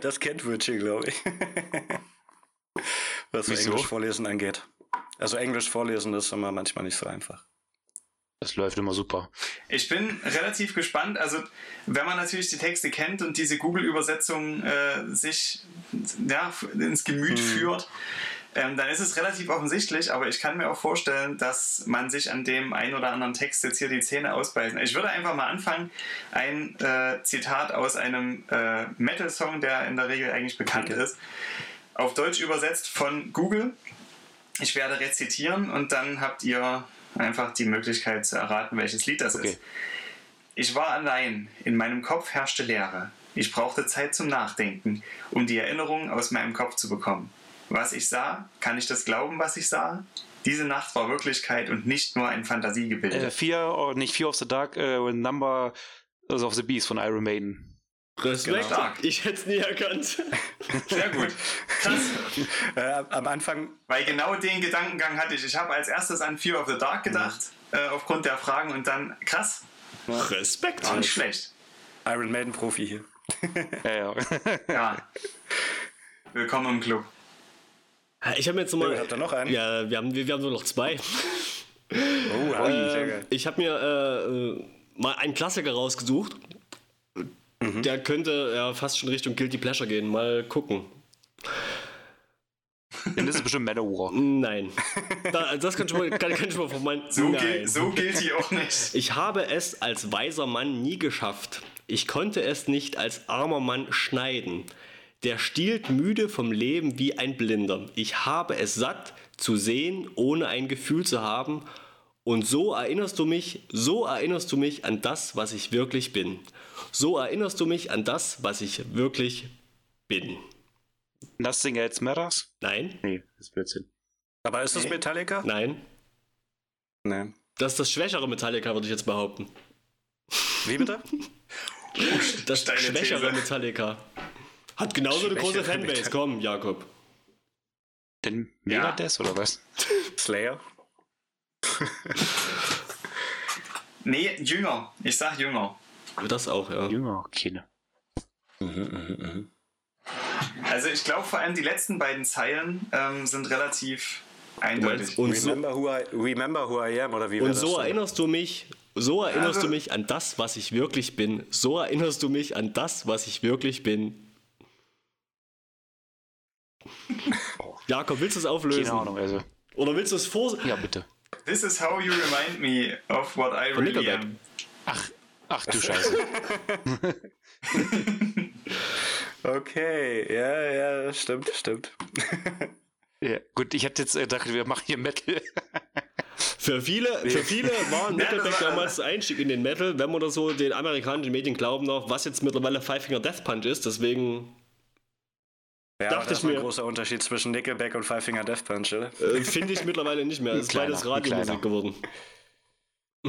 Das kennt Virgil, glaube ich. Was so Wieso? Englisch vorlesen angeht. Also Englisch vorlesen ist immer manchmal nicht so einfach. Das läuft immer super. Ich bin relativ gespannt. Also, wenn man natürlich die Texte kennt und diese Google-Übersetzung äh, sich ja, ins Gemüt führt, ähm, dann ist es relativ offensichtlich. Aber ich kann mir auch vorstellen, dass man sich an dem einen oder anderen Text jetzt hier die Zähne ausbeißen. Ich würde einfach mal anfangen. Ein äh, Zitat aus einem äh, Metal-Song, der in der Regel eigentlich bekannt Okay. ist. Auf Deutsch übersetzt von Google. Ich werde rezitieren und dann habt ihr einfach die Möglichkeit zu erraten, welches Lied das Okay. ist. Ich war allein, in meinem Kopf herrschte Leere. Ich brauchte Zeit zum Nachdenken, um die Erinnerungen aus meinem Kopf zu bekommen. Was ich sah, kann ich das glauben, was ich sah? Diese Nacht war Wirklichkeit und nicht nur ein Fantasiegebilde. Äh, Fear, or nicht Fear of the Dark, äh, Number of the Beast von Iron Maiden. Respekt, Stark. ich hätte es nie erkannt. Sehr gut. Krass. Äh, am Anfang, Weil genau den Gedankengang hatte ich. Ich habe als erstes an Fear of the Dark gedacht, äh, aufgrund der Fragen und dann, krass, Respekt. nicht schlecht. Iron Maiden Profi hier. Ja, ja. Ja. Willkommen im Club. Ich habe jetzt noch mal. Ja, habt ihr noch einen? Ja, wir haben, wir, wir haben nur noch zwei. Oh, sehr Ähm, geil. ich habe mir äh, äh, mal einen Klassiker rausgesucht. Mhm. Der könnte ja fast schon Richtung Guilty Pleasure gehen. Mal gucken. Dann ist es bestimmt Manowar. Nein. Da, das kann schon mal, kann, kann schon mal von meinen. So, Nein. so gilt die auch nicht. Ich habe es als weiser Mann nie geschafft. Ich konnte es nicht als armer Mann schneiden. Der stiehlt müde vom Leben wie ein Blinder. Ich habe es satt zu sehen, ohne ein Gefühl zu haben. Und so erinnerst du mich, so erinnerst du mich an das, was ich wirklich bin. So erinnerst du mich an das, was ich wirklich bin. Nothing else matters? Nein, Nee, das ist Blödsinn. Aber ist das Nee. Metallica? nein. Nein. Das ist das schwächere Metallica, würde ich jetzt behaupten. Wie bitte? Das Steile schwächere These. Metallica. Hat genauso eine große Fanbase. Metallica. Komm, Jakob. Denn Ja. Megadeth oder was? Slayer? Nee, jünger. Ich sag jünger. Das auch, ja. Jünger, keine. Also ich glaube vor allem die letzten beiden Zeilen ähm, sind relativ eindeutig. Und so, Remember, who I, remember who I am, oder wie und das so erinnerst du mich, so erinnerst Also- du mich an das, was ich wirklich bin. So erinnerst du mich an das, was ich wirklich bin. Jakob, willst du es auflösen? Keine Ahnung, also. Oder willst du es vor... Ja, bitte. This is how you remind me of what I really am. Ach, ach du Scheiße. Okay, ja, ja, stimmt, stimmt. ja, gut, ich hätte jetzt äh, gedacht, wir machen hier Metal. Für viele, für viele war Nickelback damals der Einstieg in den Metal, wenn man das so den amerikanischen Medien glauben darf, was jetzt mittlerweile Five Finger Death Punch ist. Deswegen Ja, Dachte aber das ich ist mir. ein großer Unterschied zwischen Nickelback und Five Finger Death Punch, oder? äh, finde ich mittlerweile nicht mehr. Es ist Kleiner, beides ein Radiomusik kleiner. geworden.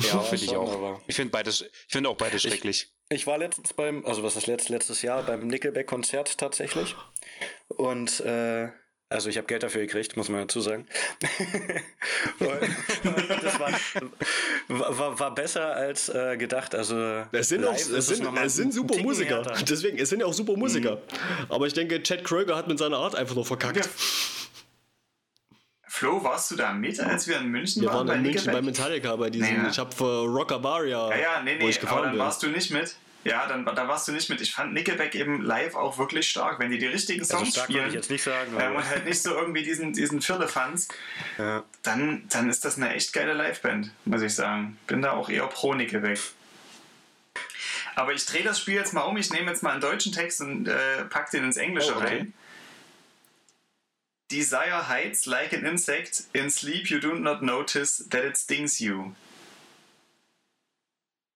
Ja, Finde ich auch. aber- Ich finde beides, ich finde auch beides schrecklich. Ich war letztens beim, also was ist letzt, letztes Jahr beim Nickelback-Konzert tatsächlich. Und äh, also ich habe Geld dafür gekriegt, muss man dazu sagen. Das war, war, war besser als äh, gedacht. Also Es sind, auch, es sind, es sind super Ticken Musiker. härter. Deswegen, es sind ja auch super Musiker. Aber ich denke, Chad Kroeger hat mit seiner Art einfach nur verkackt. Flo, warst du da mit, als wir in München Wir waren? waren in bei München bei? Metallica bei diesem. Nee, ne? Ich habe für Rockavaria, Ja, ja, nee, wo nee, ich aber dann bin. warst du nicht mit. Ja, dann da warst du nicht mit. Ich fand Nickelback eben live auch wirklich stark, wenn die die richtigen Also Songs stark würde ich spielen. jetzt nicht sagen. Ähm, Aber, und halt nicht so irgendwie diesen, diesen Firlefanz, ja. dann, dann ist das eine echt geile Liveband, muss ich sagen. Bin da auch eher pro Nickelback. Aber ich drehe das Spiel jetzt mal um. Ich nehme jetzt mal einen deutschen Text und äh, pack den ins Englische Oh, okay. rein. Desire hides like an insect. In sleep you do not notice that it stings you.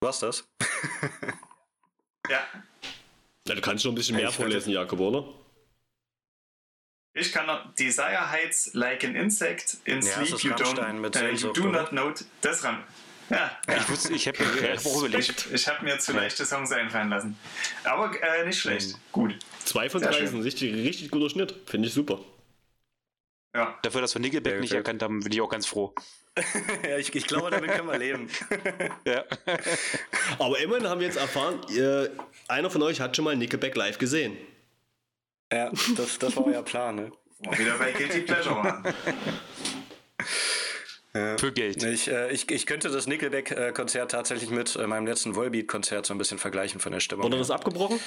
Was das? Ja, Ja, du kannst schon ein bisschen mehr Ich vorlesen, Jakob, oder? Ich kann noch Desire Heights like an insect in Ja, sleep you don't mit äh, you do oder? not note das ran. Ja, ja. Ich, wusste- ich habe hab auch überlegt. Ich habe mir zu leichte Songs einfallen lassen. Aber äh, nicht schlecht. Gut. Zwei von Sehr drei schön. ist ein richtig, richtig guter Schnitt. Finde ich super. Ja. Dafür, dass wir Nickelback Ja, nicht erkannt haben, bin ich auch ganz froh. ja, ich, ich glaube, damit können wir leben. Ja. Aber immerhin haben wir jetzt erfahren, äh, einer von euch hat schon mal Nickelback live gesehen. ja, das, das war euer Plan, ne? Wieder bei Guilty Pleasure waren. Für Geld. Ich, äh, ich, ich könnte das Nickelback-Konzert tatsächlich mit äh, meinem letzten Volbeat-Konzert so ein bisschen vergleichen von der Stimmung. Wurde das abgebrochen?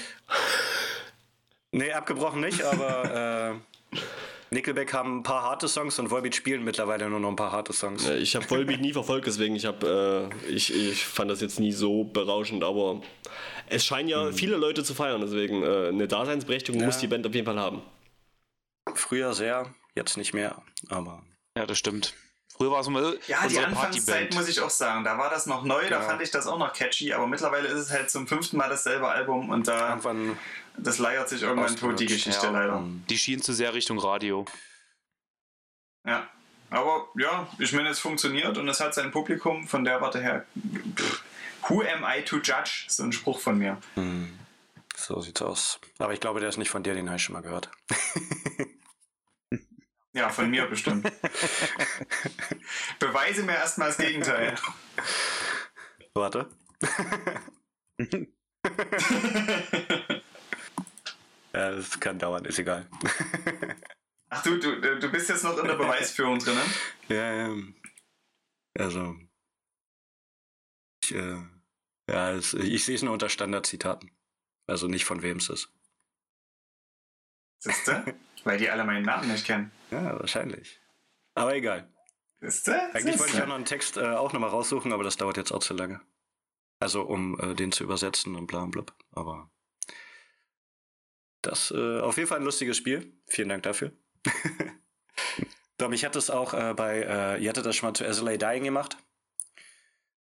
Nee, abgebrochen nicht, aber äh, Nickelback haben ein paar harte Songs und Volbeat spielen mittlerweile nur noch ein paar harte Songs. Ich habe Volbeat nie verfolgt, deswegen ich habe, äh, ich, ich fand das jetzt nie so berauschend, aber es scheinen ja viele Leute zu feiern, deswegen äh, eine Daseinsberechtigung Ja. muss die Band auf jeden Fall haben. Früher sehr, jetzt nicht mehr, aber Ja, das stimmt. Früher war es mal Ja, die Anfangszeit muss ich auch sagen. Da war das noch neu, da Ja. fand ich das auch noch catchy, aber mittlerweile ist es halt zum fünften Mal dasselbe Album und da irgendwann das leiert sich irgendwann tot, die Geschichte ja. leider. Die schienen zu sehr Richtung Radio. Ja. Aber ja, ich meine, es funktioniert und es hat sein Publikum, von der Warte her. pff, Who am I to judge? So ein Spruch von mir. so sieht's aus. Aber ich glaube, der ist nicht von dir, den habe ich schon mal gehört. Ja, von mir bestimmt. Beweise mir erstmal das Gegenteil. Warte. ja, das kann dauern, ist egal. Ach du, du, du bist jetzt noch in der Beweisführung drin, ne? Ja, ja. Also. Ich, äh, ja, es, ich sehe es nur unter Standardzitaten. Also nicht von wem es ist. Siehste? Weil die alle meinen Namen nicht kennen. Ja, wahrscheinlich. Aber egal. Siehste? Eigentlich wollte ich auch noch einen Text äh, auch nochmal raussuchen, aber das dauert jetzt auch zu lange. Also um äh, den zu übersetzen und bla und blub. Aber das äh, auf jeden Fall ein lustiges Spiel. Vielen Dank dafür. Dom, ich hatte es auch äh, bei, äh, ihr hattet das schon mal zu SLA Dying gemacht.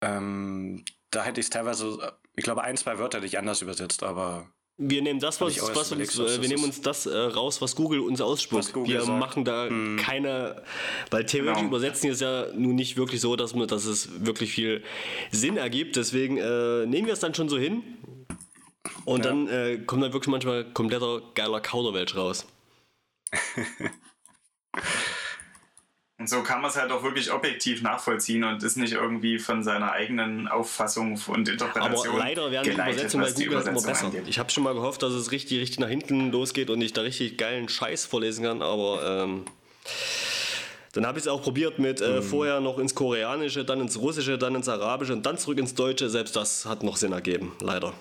Ähm, da hätte ich es teilweise, äh, ich glaube, ein, zwei Wörter hätte ich anders übersetzt, aber Wir nehmen das, was, was uns, äh, das wir nehmen uns das äh, raus, was Google uns ausspuckt. Wir sagt. machen da Hm. keine, weil theoretisch Genau. übersetzen ist ja nun nicht wirklich so, dass, man, dass es wirklich viel Sinn ergibt. Deswegen äh, nehmen wir es dann schon so hin. Und Ja. dann äh, kommt dann wirklich manchmal kompletter geiler Kauderwelsch raus. Und so kann man es halt auch wirklich objektiv nachvollziehen und ist nicht irgendwie von seiner eigenen Auffassung und Aber Interpretation. leider werden die geleitet, Übersetzungen bei die Google halt immer Übersetzung besser. angeht. Ich habe schon mal gehofft, dass es richtig, richtig nach hinten losgeht und ich da richtig geilen Scheiß vorlesen kann, aber ähm, dann habe ich es auch probiert mit Mhm. äh, vorher noch ins Koreanische, dann ins Russische, dann ins Arabische und dann zurück ins Deutsche. Selbst das hat noch Sinn ergeben, leider.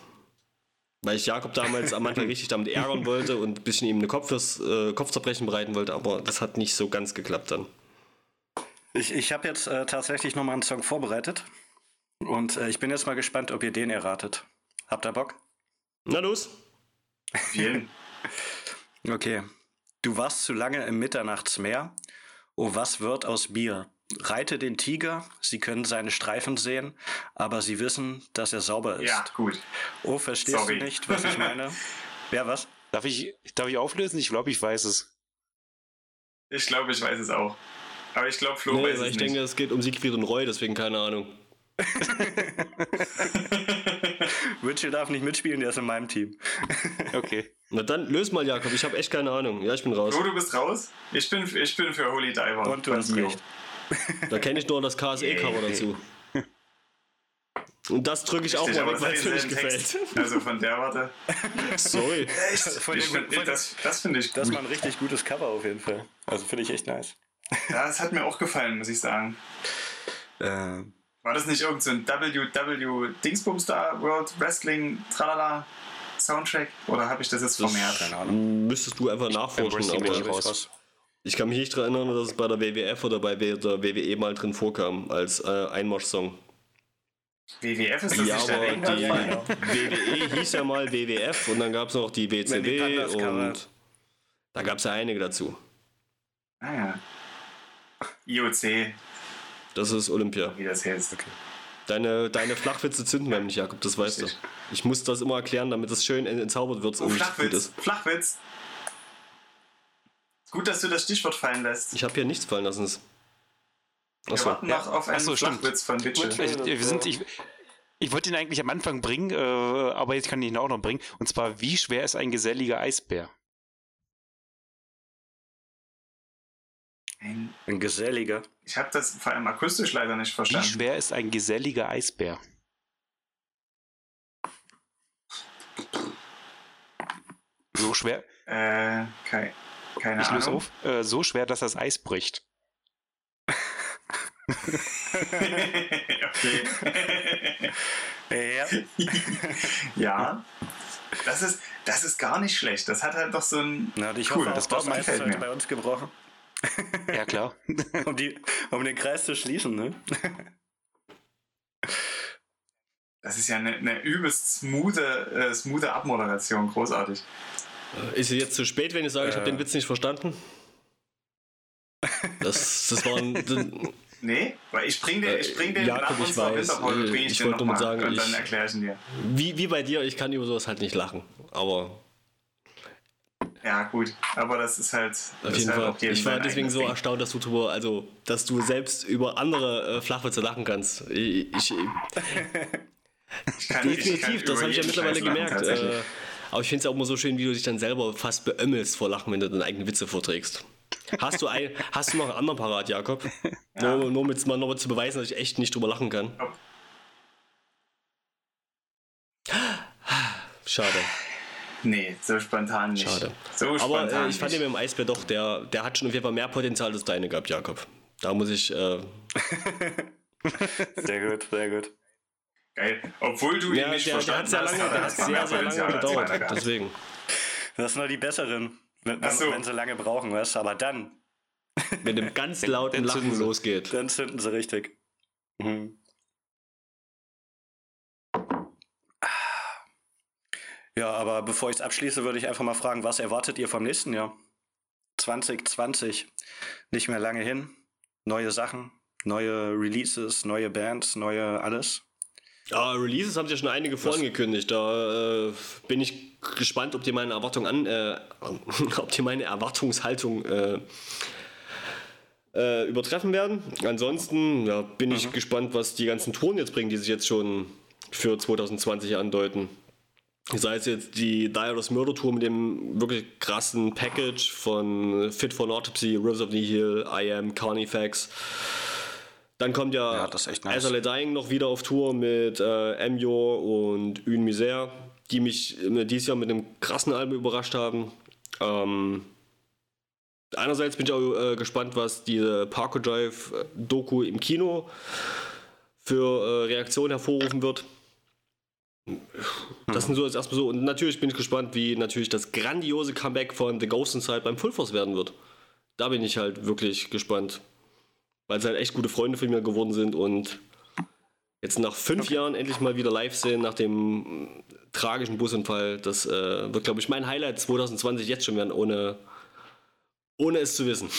Weil ich Jakob damals am Anfang richtig damit ärgern wollte und ein bisschen ihm eine Kopf fürs, äh, Kopfzerbrechen bereiten wollte, aber das hat nicht so ganz geklappt dann. Ich, ich habe jetzt äh, tatsächlich nochmal einen Song vorbereitet. Und äh, ich bin jetzt mal gespannt, ob ihr den erratet. Habt ihr Bock? Na los. Jeden. Okay. Du warst zu lange im Mitternachtsmeer. Oh, was wird aus Bier? Reite den Tiger, sie können seine Streifen sehen, aber sie wissen, dass er sauber ist. Ja, gut. Oh, verstehst Sorry. du nicht, was ich meine? Wer was? Darf ich, darf ich auflösen? Ich glaube, ich weiß es. Ich glaube, ich weiß es auch. Aber ich glaube, Flo Nee, weiß weil es ich nicht. denke, es geht um Siegfried und Roy, deswegen keine Ahnung. Witchell darf nicht mitspielen, der ist in meinem Team. Okay. Na dann löse mal, Jakob. Ich habe echt keine Ahnung. Ja, ich bin raus. Flo, du bist raus? Ich bin, ich bin für Holy Diver. Und du hast recht. Da kenne ich nur das KSE-Cover dazu. Und das drücke ich auch Richtig, mal aber weg, weil es mir nicht denselben gefällt. Text. Also von der Warte. Sorry. Voll Ich der find, das das finde ich Das gut. war ein richtig gutes Cover auf jeden Fall. Also finde ich echt nice. Ja, das hat mir auch gefallen, muss ich sagen. Äh, War das nicht irgend so ein WW Dingsbums da, World Wrestling, tralala Soundtrack? Oder habe ich das jetzt vermehrt? keine Ahnung. Müsstest du einfach nachforschen, aber ich raus. ich kann mich nicht daran erinnern, dass es bei der WWF oder bei der WWE mal drin vorkam, als äh, Einmarsch-Song. WWF ist das Ja, nicht der aber die Rainbow? WWE hieß ja mal WWF und dann gab es noch die die WCW Cover- und da gab es ja einige dazu. Ah ja. IOC, Das ist Olympia. wie das heißt. Deine, deine Flachwitze zünden beim nicht, Jakob, das weißt du. Richtig. Ich muss das immer erklären, damit es schön entzaubert wird Oh, Flachwitz. ist. Flachwitz. Gut, dass du das Stichwort fallen lässt. Ich habe hier nichts fallen lassen. Wir Achso. warten noch auf einen Achso, stimmt. Flachwitz von Witschel. Ich, wir sind, ich, ich wollte ihn eigentlich am Anfang bringen, äh, aber jetzt kann ich ihn auch noch bringen. Und zwar, wie schwer ist ein geselliger Eisbär? Ein- Ein geselliger. Ich habe das vor allem akustisch leider nicht Wie verstanden. schwer ist ein geselliger Eisbär? So schwer, Äh, kei keine ich löse Ahnung. auf, äh, so schwer, dass das Eis bricht. okay. Ja. ja. Das ist, das ist gar nicht schlecht. Das hat halt doch so ein. Na, ich Cool, hoffe, das das heute mir. bei uns gebrochen. Ja, klar. Um, die, um den Kreis zu schließen, ne? Das ist ja eine, eine übelst smoothe, äh, smoothe Abmoderation. Großartig. Ist es jetzt zu spät, wenn ich sage, ich habe Äh. den Witz nicht verstanden? Das, das war ein. Nee, weil ich bring den, ich bring den Äh, Jakob, nach ich unserer weiß, Winterpause, äh, bring ich, ich den wollte nur nochmal sagen, und dann ich- erkläre ich ihn dir. Wie, wie bei dir, ich kann über sowas halt nicht lachen. Aber Ja, gut. Aber das ist halt. Auf jeden halt Fall. jedem Ich war deswegen so Ding. erstaunt, dass du drüber, also, dass du selbst über andere äh, Flachwitze lachen kannst. Ich, ich, Ich kann, definitiv, das habe ich ja mittlerweile lachen, gemerkt. Äh, aber ich finde es auch immer so schön, wie du dich dann selber fast beömmelst vor Lachen, wenn du deine eigenen Witze vorträgst. Hast du, ein, hast du noch einen anderen parat, Jakob? Nur, nur mit, mal noch zu beweisen, dass ich echt nicht drüber lachen kann. Schade, Nee, so spontan nicht. schade. So Aber spontan äh, ich fand den nicht. mit dem Eisbär doch, der, der hat schon auf jeden Fall mehr Potenzial als deine gehabt, Jakob. Da muss ich, äh, Sehr gut, sehr gut. Geil. Obwohl du ihn ja, nicht der, der verstanden hat sehr hast, lange, hat der er hat sehr, sehr lange gedauert. Deswegen. Das sind nur die besseren, wenn, Ach so. wenn sie lange brauchen, weißt du? Aber dann, Mit dem ganz lauten Lachen losgeht. dann zünden sie richtig. Mhm. Ja, aber bevor ich es abschließe, würde ich einfach mal fragen, was erwartet ihr vom nächsten Jahr? 2020. Nicht mehr lange hin. Neue Sachen, neue Releases, neue Bands, neue alles. Ja, Releases haben sich ja schon einige vorangekündigt. Da äh, bin ich gespannt, ob die meine Erwartung an, äh, ob die meine Erwartungshaltung äh, äh, übertreffen werden. Ansonsten ja, bin ich gespannt, was die ganzen Touren jetzt bringen, die sich jetzt schon für 2020 andeuten. Sei es jetzt die Dialos Murder Tour mit dem wirklich krassen Package von Fit for an Autopsy, Rivers of the Hill, I Am, Carnifex. Dann kommt ja, Ja, nice. Dying noch wieder auf Tour mit äh, Emio und Une Misère, die mich äh, dieses Jahr mit einem krassen Album überrascht haben. Ähm, einerseits bin ich auch äh, gespannt, was diese Parko Drive äh, Doku im Kino für äh, Reaktionen hervorrufen wird. Das sind so jetzt erstmal so. Und natürlich bin ich gespannt, wie natürlich das grandiose Comeback von The Ghost Inside beim Full Force werden wird. Da bin ich halt wirklich gespannt. Weil sie halt echt gute Freunde von mir geworden sind und jetzt nach fünf Jahren endlich mal wieder live sehen, nach dem mm, tragischen Busunfall. Das äh, wird, glaube ich, mein Highlight 2020 jetzt schon werden, ohne, ohne es zu wissen.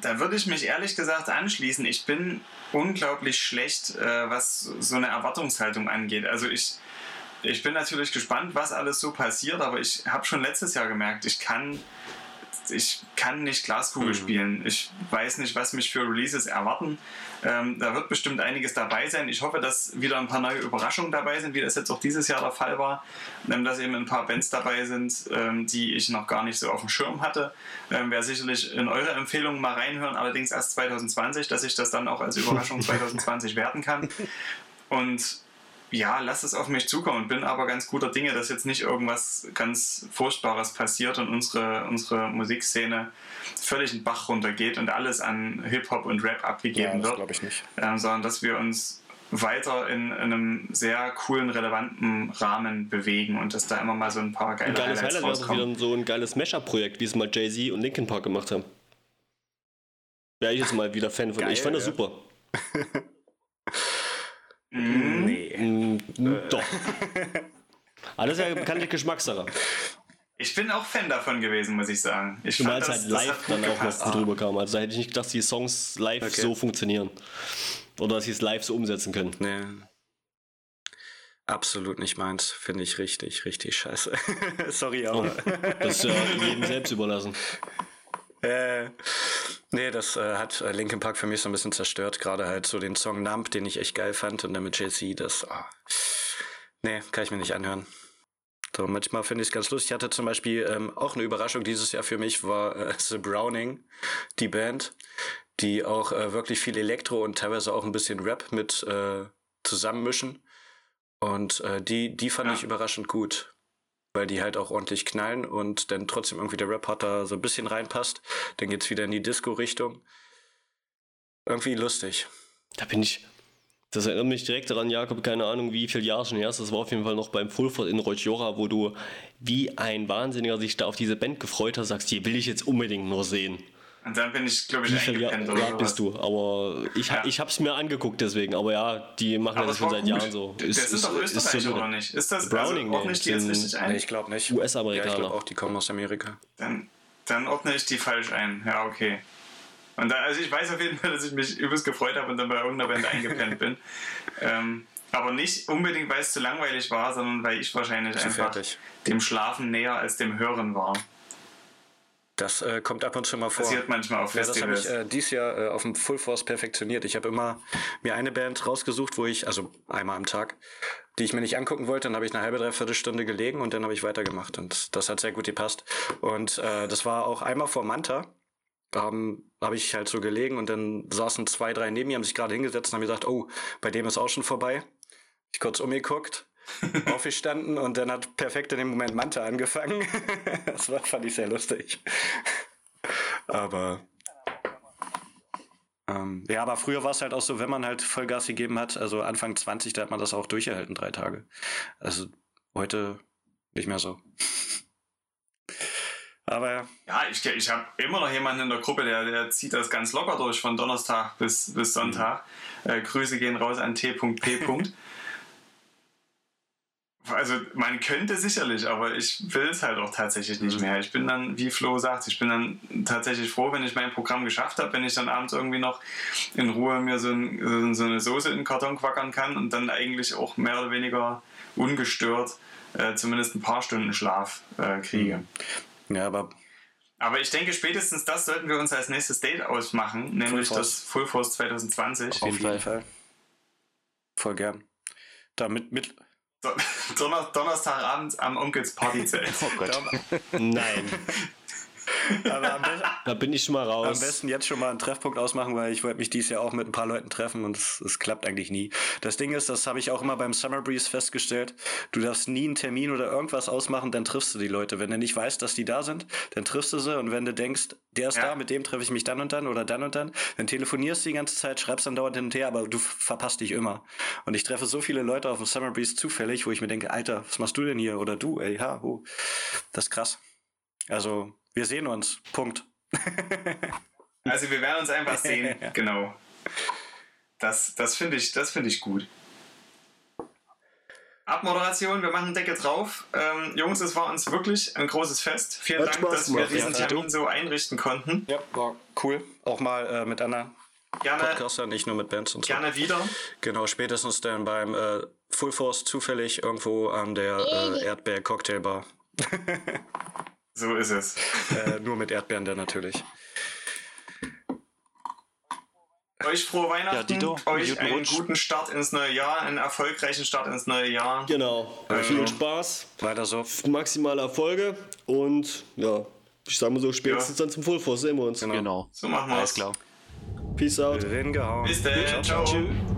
Da, würde ich mich ehrlich gesagt anschließen. Ich bin unglaublich schlecht, äh, was so eine Erwartungshaltung angeht. Also ich, ich bin natürlich gespannt, was alles so passiert, aber ich habe schon letztes Jahr gemerkt, ich kann, ich kann nicht Glaskugel spielen. Ich weiß nicht, was mich für Releases erwarten. Ähm, da wird bestimmt einiges dabei sein. Ich hoffe, dass wieder ein paar neue Überraschungen dabei sind, wie das jetzt auch dieses Jahr der Fall war. Ähm, dass eben ein paar Bands dabei sind, ähm, die ich noch gar nicht so auf dem Schirm hatte. Ähm, Wäre sicherlich in eure Empfehlungen mal reinhören, allerdings erst 2020, dass ich das dann auch als Überraschung 2020 werten kann. Und ja, lass es auf mich zukommen und bin aber ganz guter Dinge, dass jetzt nicht irgendwas ganz Furchtbares passiert und unsere, unsere Musikszene völlig in den Bach runtergeht und alles an Hip-Hop und Rap abgegeben wird, glaube ich nicht. ähm, sondern dass wir uns weiter in, einem sehr coolen, relevanten Rahmen bewegen und dass da immer mal so ein paar geile Ein geiles Highlights Highlight wäre wieder so ein geiles Mashup-Projekt, wie es mal Jay-Z und Linkin Park gemacht haben. Wäre ich jetzt mal wieder Fan von. Geil, ich fand das ja. super. Mhm. Nee. Mm, Doch. Alles ja bekanntlich Geschmackssache. Ich bin auch Fan davon gewesen, muss ich sagen. Ich Zumal es das, halt das live dann auch noch gut rüberkam. Also da hätte ich nicht gedacht, dass die Songs live Okay. so funktionieren. Oder dass sie es live so umsetzen können. Nee. absolut nicht meins. Finde ich richtig, richtig scheiße. Sorry, aber. das ist ja jedem selbst überlassen. Äh, nee, das äh, hat äh, Linkin Park für mich so ein bisschen zerstört. Gerade halt so den Song Nump, den ich echt geil fand. Und dann mit JC, das. ah. nee, kann ich mir nicht anhören. So, manchmal finde ich es ganz lustig. Ich hatte zum Beispiel ähm, auch eine Überraschung dieses Jahr für mich, war äh, The Browning, die Band, die auch äh, wirklich viel Elektro und teilweise auch ein bisschen Rap mit äh, zusammenmischen. Und äh, die, die fand Ja. ich überraschend gut weil die halt auch ordentlich knallen und dann trotzdem irgendwie der Rap hat da so ein bisschen reinpasst. Dann geht's wieder in die Disco-Richtung. Irgendwie lustig. Da bin ich. Das erinnert mich direkt daran, Jakob, keine Ahnung, wie viele Jahre schon her ist. Das war auf jeden Fall noch beim Fulford in Rojora, wo du wie ein Wahnsinniger sich da auf diese Band gefreut hast, sagst, die will ich jetzt unbedingt nur sehen. Und dann bin ich, glaube ich, viele eingepennt ja, bist du? Aber ich, Ja. ich hab's mir angeguckt deswegen. Aber ja, die machen Aber das es schon seit gut. Jahren so. Das sind doch Österreicher, oder nicht? Ist das Browning, also, ordne ich die jetzt richtig ein? Nee, ich glaube nicht. US-Amerikaner. Ja, ich glaube auch, die kommen aus Amerika. Dann, dann ordne ich die falsch ein. Ja, okay. Und da, also ich weiß auf jeden Fall, dass ich mich übelst gefreut habe und dann bei irgendeiner Band eingepennt bin. Ähm, aber nicht unbedingt, weil es zu langweilig war, sondern weil ich wahrscheinlich einfach fertig. dem Schlafen näher als dem Hören war. Das äh, kommt ab und zu mal vor. Passiert manchmal auf Ja, das habe Festivals. ich äh, dieses Jahr äh, auf dem Full Force perfektioniert. Ich habe immer mir eine Band rausgesucht, wo ich, also einmal am Tag, die ich mir nicht angucken wollte. Dann habe ich eine halbe, dreiviertel Stunde gelegen und dann habe ich weitergemacht. Und das hat sehr gut gepasst. Und äh, das war auch einmal vor Manta. Ähm, habe ich halt so gelegen und dann saßen zwei, drei neben mir, haben sich gerade hingesetzt und haben gesagt, oh, bei dem ist auch schon vorbei. Ich kurz umgeguckt, aufgestanden und dann hat perfekt in dem Moment Manta angefangen. das war, fand ich sehr lustig. Aber ähm, ja, aber früher war es halt auch so, wenn man halt Vollgas gegeben hat, also Anfang 20, da hat man das auch durchgehalten, drei Tage. Also heute nicht mehr so. Aber ja, Ja, ich, ich habe immer noch jemanden in der Gruppe, der, der zieht das ganz locker durch von Donnerstag bis, bis Sonntag. Äh, Grüße gehen raus an t.p. Also man könnte sicherlich, aber ich will es halt auch tatsächlich nicht mehr. Ich bin dann, wie Flo sagt, ich bin dann tatsächlich froh, wenn ich mein Programm geschafft habe, wenn ich dann abends irgendwie noch in Ruhe mir so, ein, so eine Soße in den Karton quackern kann und dann eigentlich auch mehr oder weniger ungestört äh, zumindest ein paar Stunden Schlaf äh, kriege. ja, aber Aber ich denke, spätestens das sollten wir uns als nächstes Date ausmachen, nämlich Full das Full Force 2020. auf jeden Fall. Voll gern. Damit mit. Don Donner Donnerstagabend am Onkels Partyzelt. Oh Gott. Nein, da bin ich schon mal am raus. besten jetzt schon mal einen Treffpunkt ausmachen, weil ich wollte mich dieses Jahr auch mit ein paar Leuten treffen und es, klappt eigentlich nie. Das Ding ist, das habe ich auch immer beim Summer Breeze festgestellt. Du darfst nie einen Termin oder irgendwas ausmachen, dann triffst du die Leute. Wenn du nicht weißt, dass die da sind, dann triffst du sie und wenn du denkst, der ist Ja. da, mit dem treffe ich mich dann und dann oder dann und dann, dann telefonierst du die ganze Zeit, schreibst dann dauernd hin und her, aber du verpasst dich immer. Und ich treffe so viele Leute auf dem Summer Breeze zufällig, wo ich mir denke, Alter, was machst du denn hier? Oder du, ey, ha, hu. Das ist krass. Also, wir sehen uns. Punkt. Also wir werden uns einfach sehen. Genau. Das, das finde ich, das finde ich gut. Abmoderation, wir machen Decke drauf. Ähm, Jungs, es war uns wirklich ein großes Fest. Vielen Hat Dank, Spaß dass wir diesen ja. Termin so einrichten konnten. Ja, war cool. Auch mal äh, mit anderen Gerne, Podcastern, nicht nur mit Bands und so. gerne wieder. Genau, spätestens dann beim äh, Full Force zufällig irgendwo an der äh, Erdbeer-Cocktailbar. So ist es. äh, nur mit Erdbeeren dann natürlich. Euch frohe Weihnachten, Ja, Dito, euch guten einen Rutsch. guten Start ins neue Jahr, einen erfolgreichen Start ins neue Jahr. Genau. Viel Spaß, Weiter so. maximale Erfolge und ja, ich sag mal so, spätestens dann zum Full Force sehen wir uns. Genau. So machen wir Alles es. klar. Peace out. Bis dann. Ciao. Der